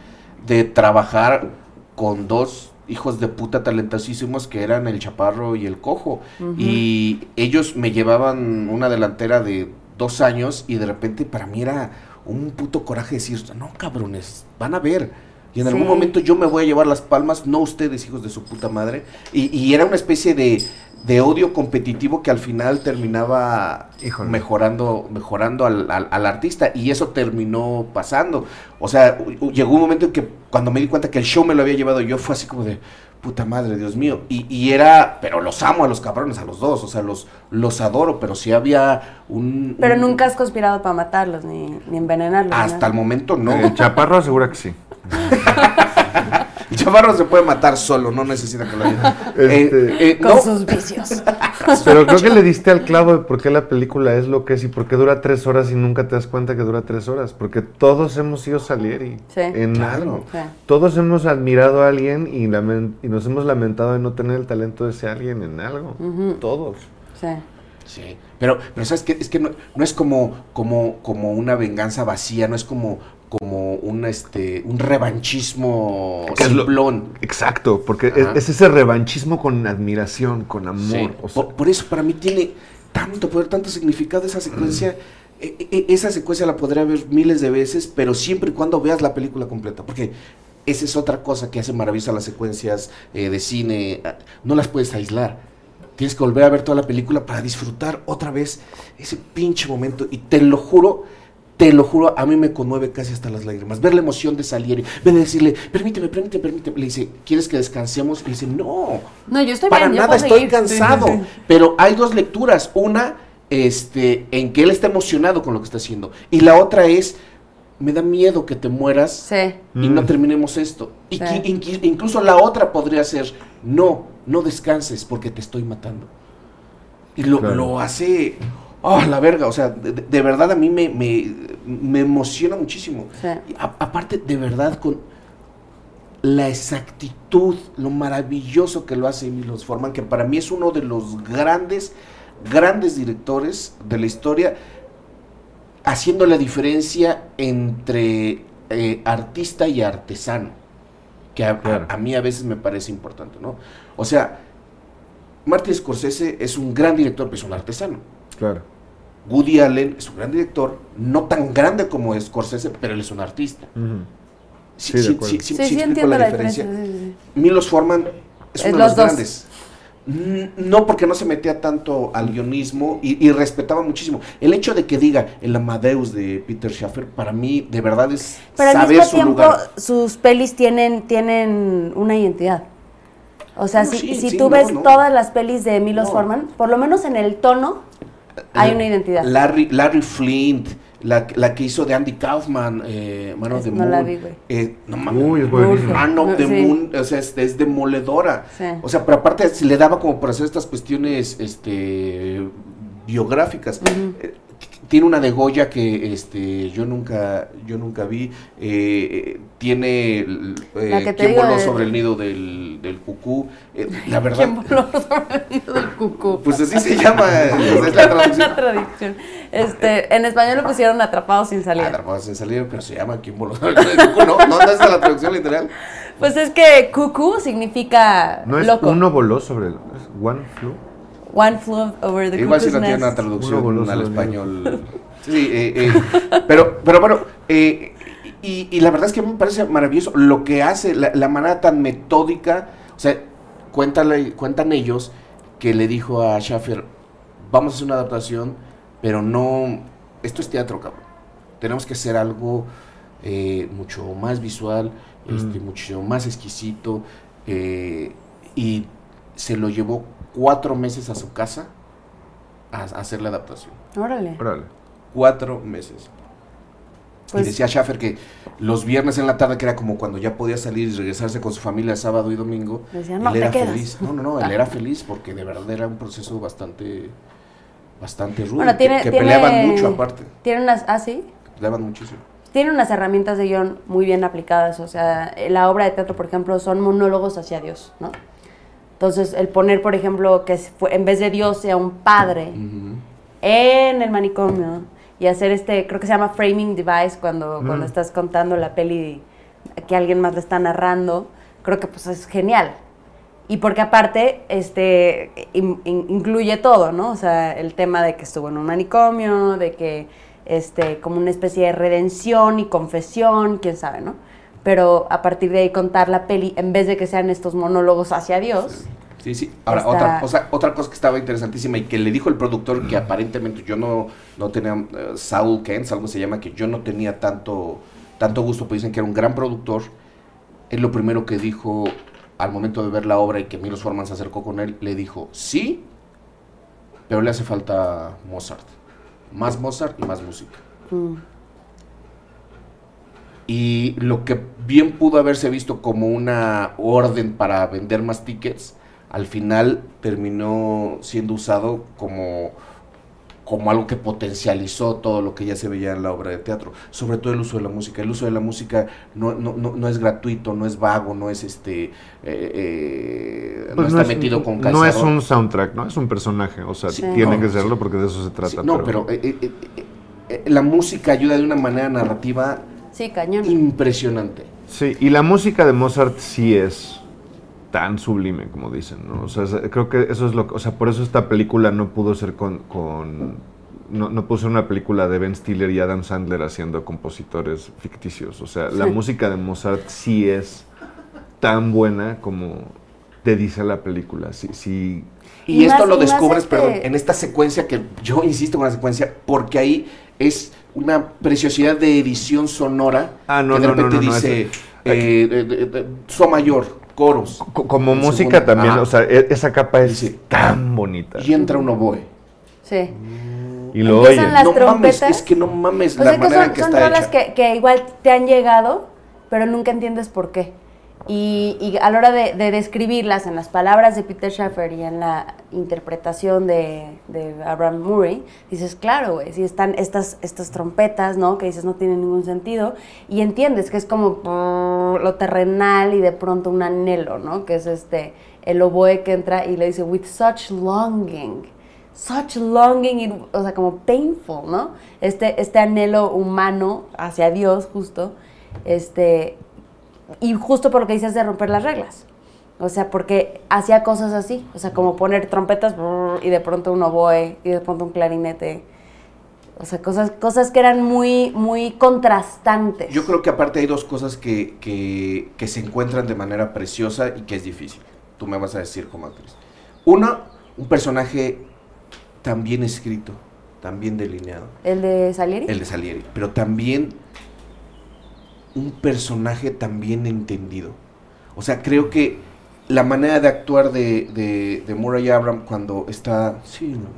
de trabajar con dos hijos de puta talentosísimos que eran el chaparro y el cojo. Y ellos me llevaban una delantera de dos años y de repente para mí era un puto coraje de decir, no, cabrones, van a ver. Y en algún momento yo me voy a llevar las palmas, no ustedes, hijos de su puta madre. Y, y era una especie de, de odio competitivo que al final terminaba Híjole. mejorando, mejorando al, al- al artista. Y eso terminó pasando. O sea, u- u- llegó un momento en que cuando me di cuenta que el show me lo había llevado yo, fue así como de, puta madre, Dios mío. Y, y era, pero los amo a los cabrones, a los dos. O sea, los, los adoro, pero sí había un... Pero un- nunca has conspirado para matarlos ni, ni envenenarlos. Hasta el momento no. El chaparro asegura que sí. El chavarro se puede matar solo, no necesita que lo ayuden. Este- Eh, Con no, sus vicios. Pero creo que le diste al clavo de por qué la película es lo que es y por qué dura tres horas y nunca te das cuenta que dura tres horas. Porque todos hemos sido Salieri Sí. en Claro. algo. Sí. Todos hemos admirado a alguien y, nos hemos lamentado de no tener el talento de ese alguien en algo. Todos. Sí. Sí, pero, pero sabes que es que no, no es como, como, como una venganza vacía, no es como, como un este, un revanchismo es lo- simplón. Exacto, porque es, es ese revanchismo con admiración, con amor. Sí, o sea, por, por eso para mí tiene tanto poder, tanto significado esa secuencia. E- e- esa secuencia la podría ver miles de veces, pero siempre y cuando veas la película completa, porque esa es otra cosa que hace maravillosa las secuencias eh, de cine. ah, No las puedes aislar. Tienes que volver a ver toda la película para disfrutar otra vez ese pinche momento. Y te lo juro, te lo juro, a mí me conmueve casi hasta las lágrimas. Ver la emoción de Salieri, ver decirle, permíteme, permíteme, permíteme. Le dice, ¿quieres que descansemos? Y le dice, no, No, yo estoy para bien, nada estoy seguir. cansado. Sí, sí, sí. Pero hay dos lecturas. Una, este, en que él está emocionado con lo que está haciendo. Y la otra es, me da miedo que te mueras Sí. y Mm. no terminemos esto. Y Sí. que inqui- incluso la otra podría ser, no, no descanses porque te estoy matando. Y lo, Claro. lo hace, oh, la verga, o sea, de, de verdad a mí me, me, me emociona muchísimo. Sí. A- aparte, de verdad, con la exactitud, lo maravilloso que lo hace Milos Forman, que para mí es uno de los grandes, grandes directores de la historia, haciendo la diferencia entre eh, artista y artesano, que a, a- a mí a veces me parece importante, ¿no? O sea, Martin Scorsese es un gran director, pero es un artesano. Claro. Woody Allen es un gran director, no tan grande como Scorsese, pero él es un artista. Sí, Sí, sí, sí, sí, Sí, sí sí, explico entiendo la la diferencia. diferencia. sí, sí, sí. Milos Forman es Es uno de los grandes. No porque no se metía tanto al guionismo y, y respetaba muchísimo. El hecho de que diga el Amadeus de Peter Schaffer, para mí de verdad es Pero al saber mismo su tiempo, lugar. sus pelis tienen, tienen una identidad. O sea, No, si, sí, si sí, tú no, ves no. todas las pelis de Milos No. Forman, por lo menos en el tono, hay Eh, una identidad. Larry, Larry Flint, la, la que hizo de Andy Kaufman, eh, Man of the no Moon. la vi, güey. Eh, no mames. Uy, es buenísimo. Man of the Sí. Moon, o sea, es, es demoledora. Sí. O sea, pero aparte se le daba como para hacer estas cuestiones este biográficas. Eh, tiene una de Goya que este yo nunca yo nunca vi. eh, tiene eh, La que te ¿Quién digo voló de- sobre el nido del, del cucú? Eh, la verdad, ¿Quién voló sobre el nido del cucú? pues así se llama. es la traducción. traducción. Este, en español lo pusieron atrapados sin salir. Atrapados en salida, pero se llama ¿Quién voló sobre el nido del cucú? No, no, no es la traducción literal. Pues es que cucú significa No es loco. uno voló sobre el. es One flew. One flew over the Igual si no tiene una traducción al español. Sí, eh, eh, pero, pero bueno, eh, y, y la verdad es que a mí me parece maravilloso lo que hace, la, la manera tan metódica. O sea, cuéntale, cuentan ellos que le dijo a Schaffer, vamos a hacer una adaptación, pero no, esto es teatro, cabrón. Tenemos que hacer algo eh, mucho más visual, este, Mm. mucho más exquisito. eh, y se lo llevó cuatro meses a su casa a, a hacer la adaptación. Órale. Órale. Cuatro meses. Pues- y decía Schaffer que los viernes en la tarde, que era como cuando ya podía salir y regresarse con su familia sábado y domingo, Decía, él no, te era quedas. feliz. No, no, no, él era feliz porque de verdad era un proceso bastante, bastante rudo. Bueno, que- tiene- que, tiene- peleaban mucho aparte. Tiene unas, ah, sí. Peleaban muchísimo. Tiene unas herramientas de guion muy bien aplicadas. O sea, la obra de teatro, por ejemplo, son monólogos hacia Dios, ¿no? Entonces, el poner, por ejemplo, que fue- en vez de Dios sea un padre en el manicomio y hacer este, creo que se llama framing device cuando, cuando Mm. estás contando la peli que alguien más le está narrando, creo que pues es genial. Y porque aparte, este, in- in- incluye todo, ¿no? O sea, el tema de que estuvo en un manicomio, de que este, como una especie de redención y confesión, quién sabe, ¿no? Pero a partir de ahí contar la peli, en vez de que sean estos monólogos hacia Dios, Sí, sí. Ahora, Está- otra, cosa, otra cosa que estaba interesantísima y que le dijo el productor que aparentemente yo no, no tenía, eh, Saul Kentz, algo se llama, que yo no tenía tanto, tanto gusto, pues dicen que era un gran productor. Él lo primero que dijo al momento de ver la obra y que Milos Forman se acercó con él, le dijo, sí, pero le hace falta Mozart. Más Mozart y más música. mm, Y lo que bien pudo haberse visto como una orden para vender más tickets, al final terminó siendo usado como, como algo que potencializó todo lo que ya se veía en la obra de teatro. Sobre todo el uso de la música. El uso de la música no, no, no, no es gratuito, no es vago, no es este... eh, eh, no Pues está es- metido con No es calzador. un soundtrack, ¿no? Es un personaje. O sea, Sí. tiene No, que serlo porque de eso se trata. Sí, no, pero eh, eh, la música ayuda de una manera narrativa sí, cañón. impresionante. Sí, y la música de Mozart sí es tan sublime, como dicen, ¿no? O sea, creo que eso es lo que... O sea, por eso esta película no pudo ser con... con- no, no pudo ser una película de Ben Stiller y Adam Sandler haciendo compositores ficticios. O sea, la Sí. música de Mozart sí es tan buena como te dice la película. Sí, sí, Y, Y esto más- lo descubres, este- perdón, en esta secuencia que yo insisto con la secuencia, porque ahí es una preciosidad de edición sonora Ah, no, que de no, repente no, no, dice eh, eh, eh, eh, so mayor, coros. Co- Como música segundo. también, o sea, e- esa capa es Sí. tan bonita. Y entra un oboe. Sí. Y lo las no mames, es que no mames O la sea, que manera son, en que son está rolas hecha. que, que igual te han llegado, pero nunca entiendes por qué. Y, y a la hora de, de describirlas en las palabras de Peter Schaffer y en la interpretación de, Abraham Murray, dices, claro, güey, si están estas, estas trompetas, ¿no? Que dices no tienen ningún sentido, y entiendes que es como lo terrenal y de pronto un anhelo, ¿no? Que es este, el oboe que entra y le dice, with such longing such longing, o sea, como painful, ¿no? Este, este anhelo humano hacia Dios, justo, este, y justo por lo que dices de romper las reglas. O sea, porque hacía cosas así, o sea, como poner trompetas y de pronto un oboe y de pronto un clarinete. O sea, cosas, cosas que eran muy, muy contrastantes. Yo creo que aparte hay dos cosas que, que, que se encuentran de manera preciosa y que es difícil. Tú me vas a decir como actriz. Uno, un personaje tan bien escrito, tan bien delineado. ¿El de Salieri? el de Salieri, pero también un personaje tan bien entendido. O sea, creo que la manera de actuar de, de, de Murray Abram cuando está, sí, no,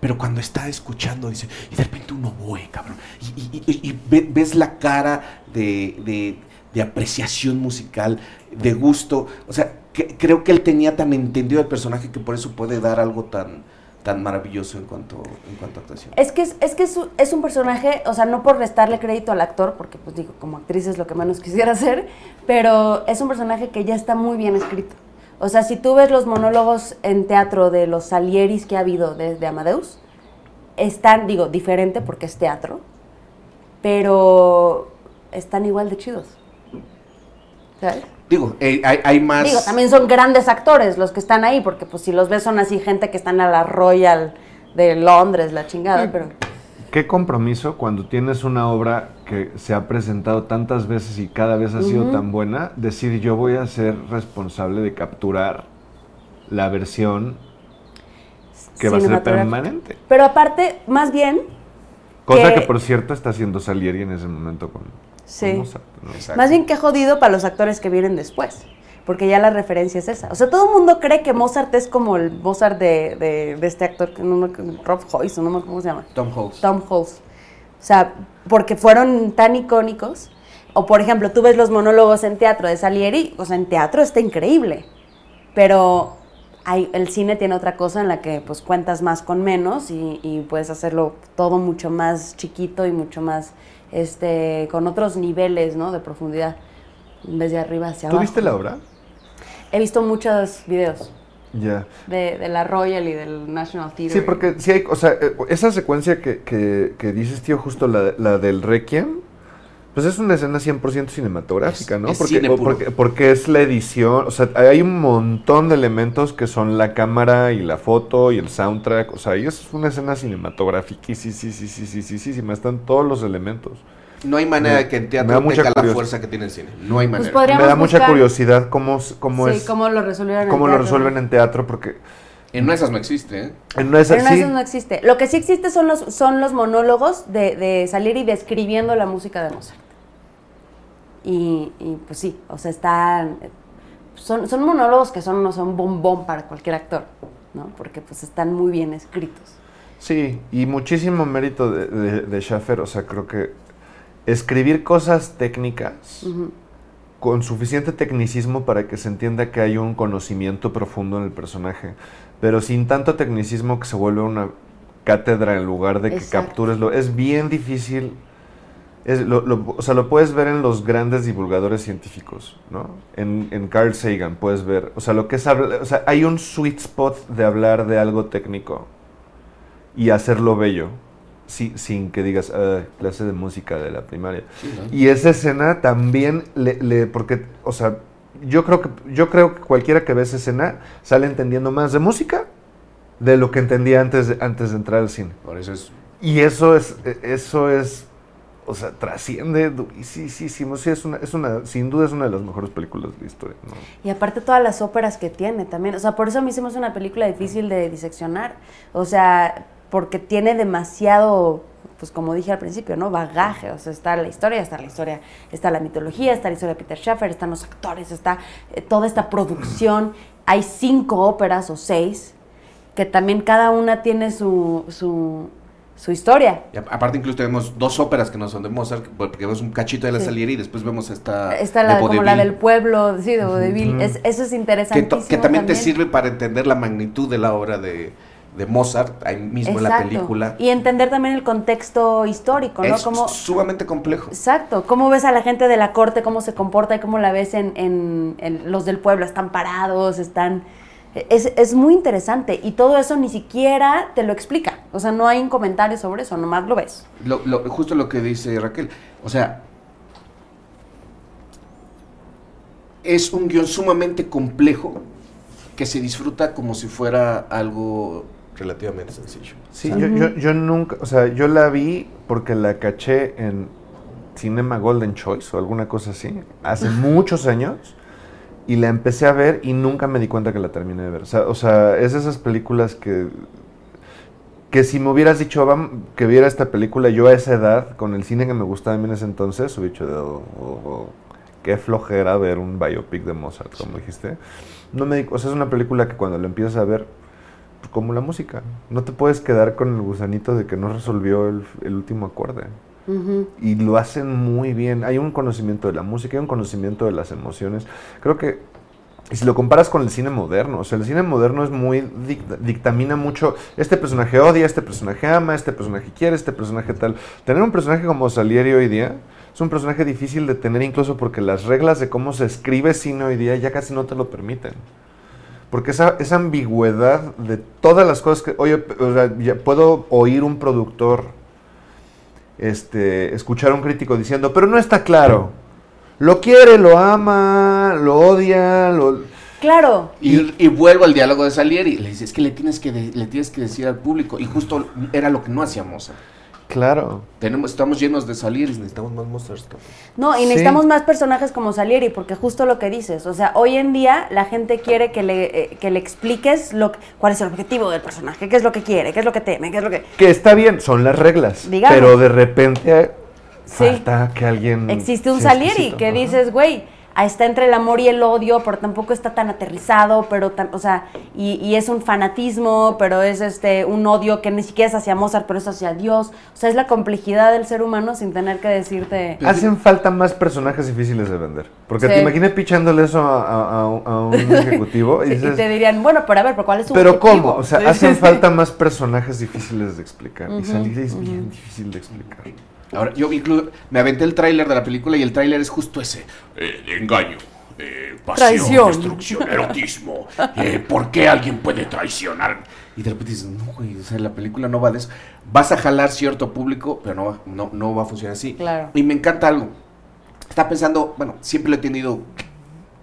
pero cuando está escuchando, dice, y de repente un oboe, cabrón, y, y- y- y ve- ves la cara de, de- de apreciación musical, de gusto, o sea, creo que él tenía tan entendido el personaje que por eso puede dar algo tan, tan maravilloso en cuanto, en cuanto a actuación. Es que, es, es que es, es un personaje, o sea, no por restarle crédito al actor, porque pues digo, como actriz es lo que menos quisiera hacer, pero es un personaje que ya está muy bien escrito. O sea, si tú ves los monólogos en teatro de los Salieris que ha habido desde Amadeus, están, digo, diferente porque es teatro, pero están igual de chidos. ¿Sabes? Digo, eh, hay, hay más... Digo, también son grandes actores los que están ahí, porque pues si los ves son así gente que están a la Royal de Londres, la chingada, pero... Qué compromiso cuando tienes una obra que se ha presentado tantas veces y cada vez ha sido tan buena, decir yo voy a ser responsable de capturar la versión que va a ser permanente. Pero aparte, más bien, Cosa que, Que- por cierto está haciendo Salieri en ese momento con Sí. ¿no? Exacto. más bien que jodido para los actores que vienen después. Porque ya la referencia es esa. O sea, todo el mundo cree que Mozart es como el Mozart de, de- de este actor, que no me, Rob Hoyce, no me cómo se llama. Tom Holtz. Tom Hulce. O sea, porque fueron tan icónicos. O por ejemplo, tú ves los monólogos en teatro de Salieri, o sea, en teatro está increíble. Pero hay, el cine tiene otra cosa en la que pues cuentas más con menos y, y puedes hacerlo todo mucho más chiquito y mucho más, este, con otros niveles, ¿no? De profundidad, en vez de arriba hacia ¿Tú abajo. viste la obra? He visto muchos videos Ya. de, de la Royal y del National Theatre. Sí, porque sí hay, o sea, eh, esa secuencia que, que- que dices, tío, justo la, la del Requiem, Pues es una escena 100% cinematográfica, Es- ¿no? es porque, cine puro. porque, porque es la edición, o sea, hay un montón de elementos que son la cámara y la foto y el soundtrack, o sea, y es una escena cinematográfica y sí, sí, sí, sí, sí, sí, sí, sí, me están todos los elementos. No hay manera de que en teatro tenga la fuerza que tiene el cine. No hay manera. Pues me da mucha buscar- curiosidad cómo, cómo sí, es, cómo lo resolvieron en cómo lo teatro, resuelven en teatro, porque En una de esas no existe, ¿eh? en una de esas no, sí, eso no existe. Lo que sí existe son los, son los monólogos de, de salir y describiendo la música de Mozart. Y, y, pues sí, o sea, están... Son, son monólogos que son, no son bombón para cualquier actor, ¿no? Porque pues están muy bien escritos. Sí, y muchísimo mérito de, de, de Schaffer, o sea, creo que escribir cosas técnicas con suficiente tecnicismo para que se entienda que hay un conocimiento profundo en el personaje, pero sin tanto tecnicismo que se vuelve una cátedra en lugar de que Exacto. captures lo es bien difícil es, lo, lo- o sea lo puedes ver en los grandes divulgadores científicos no en, en Carl Sagan puedes ver o sea lo que es o sea hay un sweet spot de hablar de algo técnico y hacerlo bello si- sin que digas "Ah, clase de música de la primaria y esa escena también le, le- porque, o sea, yo creo que yo creo que cualquiera que ve esa escena sale entendiendo más de música de lo que entendía antes de, antes de entrar al cine. Por eso es. Y eso es e- eso es o sea, trasciende durísimo. Sí, es una, es una, sin duda es una de las mejores películas de la historia. Y aparte todas las óperas que tiene también. O sea, por eso a mí hace una película difícil de diseccionar. O sea, porque tiene demasiado, pues como dije al principio, ¿no? Bagaje. O sea, está la historia, está la historia, está la mitología, está la historia de Peter Schaffer, están los actores, está eh, toda esta producción. Hay cinco óperas o seis, que también cada una tiene su, su, su historia. Y aparte, incluso tenemos dos óperas que no son de Mozart, porque vemos un cachito de la Sí. Salieri y después vemos esta. Está la, de como la del pueblo, sí, de Vaudeville. Es- eso es que, interesantísimo que también, te sirve para entender la magnitud de la obra de, de Mozart, ahí mismo en la película. Y entender también el contexto histórico, ¿no? es Cómo, sumamente complejo. exacto, cómo ves a la gente de la corte, cómo se comporta y cómo la ves en, en- en los del pueblo, están parados, están... Es, es muy interesante y todo eso ni siquiera te lo explica. O sea, no hay un comentario sobre eso, nomás lo ves. Lo- lo- justo lo que dice Raquel. O sea, es un guion sumamente complejo que se disfruta como si fuera algo relativamente sencillo. Sí, O sea, yo, yo, yo nunca, o sea, yo la vi porque la caché en Cinema Golden Choice o alguna cosa así, hace muchos años, y la empecé a ver y nunca me di cuenta que la terminé de ver. O sea, o sea es esas películas que, que si me hubieras dicho "Vam- que viera esta película yo a esa edad, con el cine que me gustaba a mí en ese entonces, hubiera dicho, "Oh, oh, oh, qué flojera ver un biopic de Mozart, como dijiste. No me di- o sea, es una película que cuando la empiezas a ver, pues, como la música. No te puedes quedar con el gusanito de que no resolvió el, el último acorde. Y lo hacen muy bien. Hay un conocimiento de la música, hay un conocimiento de las emociones. Creo que y si lo comparas con el cine moderno, o sea, el cine moderno es muy, dic- dictamina mucho, este personaje odia, este personaje ama, este personaje quiere, este personaje tal. Tener un personaje como Salieri hoy día es un personaje difícil de tener incluso porque las reglas de cómo se escribe cine hoy día ya casi no te lo permiten. Porque esa, esa ambigüedad de todas las cosas que, oye, o sea, puedo oír un productor, este, escuchar a un crítico diciendo, pero no está claro. Lo quiere, lo ama, lo odia, lo... Claro, Y, y vuelvo al diálogo de Salieri. Le dice, es que le tienes que, de- le tienes que decir al público. Y justo era lo que no hacía Mozart. Claro. Tenemos, estamos llenos de Salieri, necesitamos más Mozart. No, y Sí. necesitamos más personajes como Salieri, porque justo lo que dices, o sea, hoy en día la gente quiere que le, eh, que le expliques lo, que- cuál es el objetivo del personaje, qué es lo que quiere, qué es lo que teme, qué es lo que... Que está bien, son las reglas. Digamos. Pero de repente Sí. falta que alguien... Existe un Salieri exquisito, que ajá. dices, güey, está entre el amor y el odio, pero tampoco está tan aterrizado, pero tan, o sea, y, y es un fanatismo, pero es este un odio que ni siquiera es hacia Mozart, pero es hacia Dios. O sea, es la complejidad del ser humano sin tener que decirte... Hacen falta más personajes difíciles de vender. Porque Sí. te imaginé pichándole eso a, a- a un- ejecutivo y Sí, y dices, te dirían, bueno, pero a ver, ¿pero cuál es su pero objetivo? ¿cómo? O sea, hacen falta más personajes difíciles de explicar. Y salir es bien difícil de explicar. Ahora, yo incluso me aventé el tráiler de la película y el tráiler es justo ese. eh, engaño, eh, pasión, Traición. destrucción, erotismo. eh, ¿Por qué alguien puede traicionar? y de repente dices, no, güey, o sea, la película no va de eso. Vas a jalar cierto público, pero no, va- no, no va a funcionar así. Claro. Y me encanta algo. Está pensando, bueno, siempre lo he tenido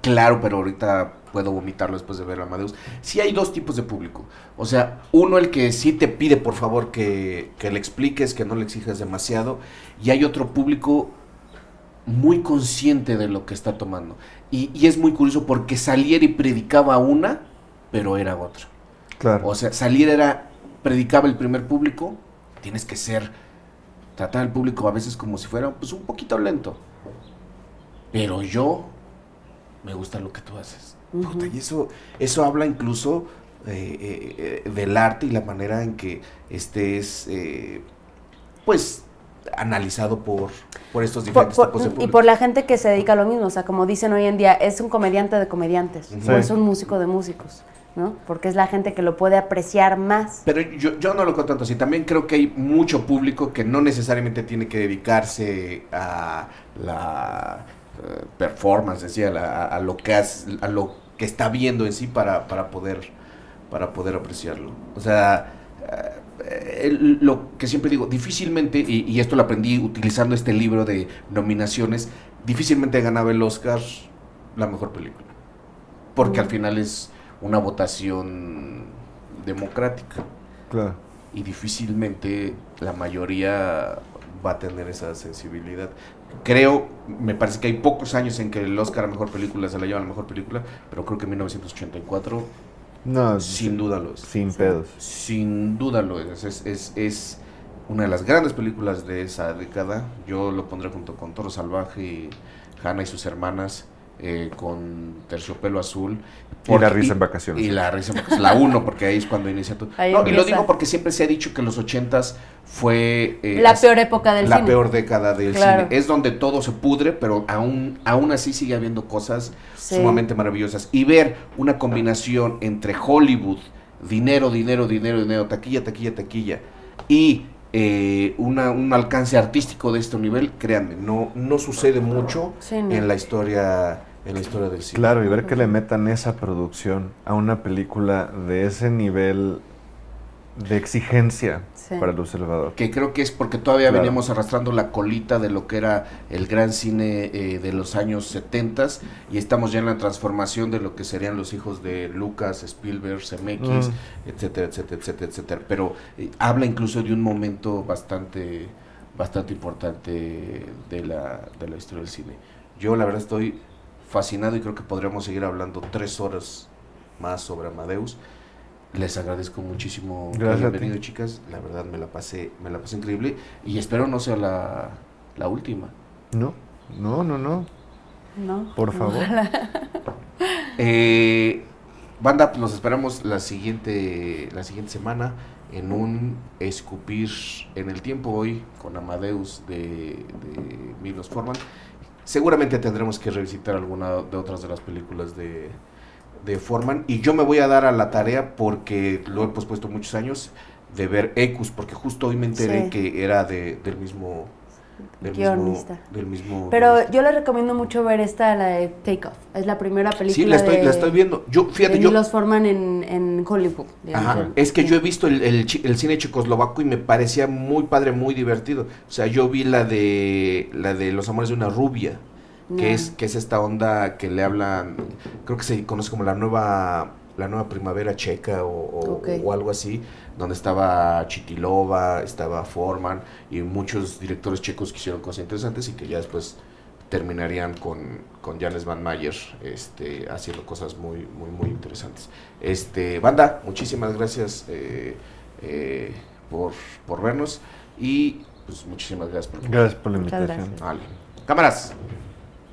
claro, pero ahorita puedo vomitarlo después de ver a Amadeus. Sí hay dos tipos de público. O sea, uno el que sí te pide por favor que, que le expliques, que no le exijas demasiado. Y hay otro público muy consciente de lo que está tomando. Y, y es muy curioso porque Salieri predicaba una, pero era otra. Claro. O sea, Salieri era, predicaba el primer público, tienes que ser, tratar al público a veces como si fuera pues un poquito lento. Pero yo me gusta lo que tú haces. Puta, y eso, eso habla incluso eh, eh, eh, del arte y la manera en que estés, eh, pues, analizado por, por estos diferentes por- tipos de y público. por la gente que se dedica a lo mismo, o sea, como dicen hoy en día, es un comediante de comediantes, Ujú. o Sí. es un músico de músicos, ¿no? Porque es la gente que lo puede apreciar más. Pero yo, yo no lo creo tanto así. También creo que hay mucho público que no necesariamente tiene que dedicarse a la eh, performance, decir, a, lo que has- a lo que está viendo en sí para, para poder para poder apreciarlo. O sea, eh, el- lo que siempre digo, difícilmente, y, y esto lo aprendí utilizando este libro de nominaciones, difícilmente ganaba el Oscar la mejor película. Porque al final es una votación democrática Claro. y difícilmente la mayoría va a tener esa sensibilidad. Creo, me parece que hay pocos años en que el Oscar a mejor película se la lleva a la mejor película, pero creo que 1984 No, sin duda lo es. Sin pedos. Sin duda lo es. Es, es, es una de las grandes películas de esa década. Yo lo pondré junto con Toro Salvaje y Hannah y sus hermanas, eh, con Terciopelo Azul. Y La risa en vacaciones. Y la risa en vacaciones. La uno, porque ahí es cuando inicia todo. No, y lo digo porque siempre se ha dicho que los ochentas fue... eh, la peor época del la cine. peor década del Claro. cine. Es donde todo se pudre, pero aún, aún así sigue habiendo cosas Sí. sumamente maravillosas. Y ver una combinación entre Hollywood, dinero, dinero, dinero, dinero, taquilla, taquilla, taquilla, y eh, una, un alcance artístico de este nivel, créanme, no, no sucede mucho Sí, no. en la historia en la historia del cine. Claro, y ver que le metan esa producción a una película de ese nivel de exigencia Sí. para el observador. que creo que es porque todavía Claro. veníamos arrastrando la colita de lo que era el gran cine eh, de los años 70 y estamos ya en la transformación de lo que serían los hijos de Lucas, Spielberg, Zemeckis, Mm. etcétera, etcétera, etcétera, etcétera. Pero eh, habla incluso de un momento bastante, bastante importante de la, de la historia del cine. Yo la verdad estoy fascinado y creo que podríamos seguir hablando tres horas más sobre Amadeus. Les agradezco muchísimo que Gracias hayan venido, chicas. La verdad me la pasé, me la pasé increíble y espero no sea la, la última. No, no, no, no. ¿No? Por favor. Eh, banda, los esperamos la siguiente, la siguiente semana en un escupir en el tiempo hoy con Amadeus de, de Milos Forman. Seguramente tendremos que revisitar alguna de otras de las películas de, de Forman. Y yo me voy a dar a la tarea porque lo he pospuesto muchos años de ver Ecus, porque justo hoy me enteré Sí. que era de, del mismo del Guionista. mismo, del mismo Pero guionista. yo les recomiendo mucho ver esta, la de Take Off. Es la primera película Sí, la estoy, de, la estoy viendo. Yo, fíjate, de yo, Milos Forman en, en Hollywood. digamos. Ajá, es que yo he visto el, el el cine checoslovaco y me parecía muy padre, muy divertido. O sea, yo vi la de la de Los amores de una rubia, que es que es esta onda que le hablan, creo que se conoce como la nueva la nueva primavera checa o, o algo así, donde estaba Chitilova, estaba Forman y muchos directores checos que hicieron cosas interesantes y que ya después terminarían con, con Janes Van Mayer este, haciendo cosas muy, muy, muy interesantes. Este, banda, muchísimas gracias eh, eh, por, por vernos y pues muchísimas gracias por Gracias por la invitación. Vale. Cámaras.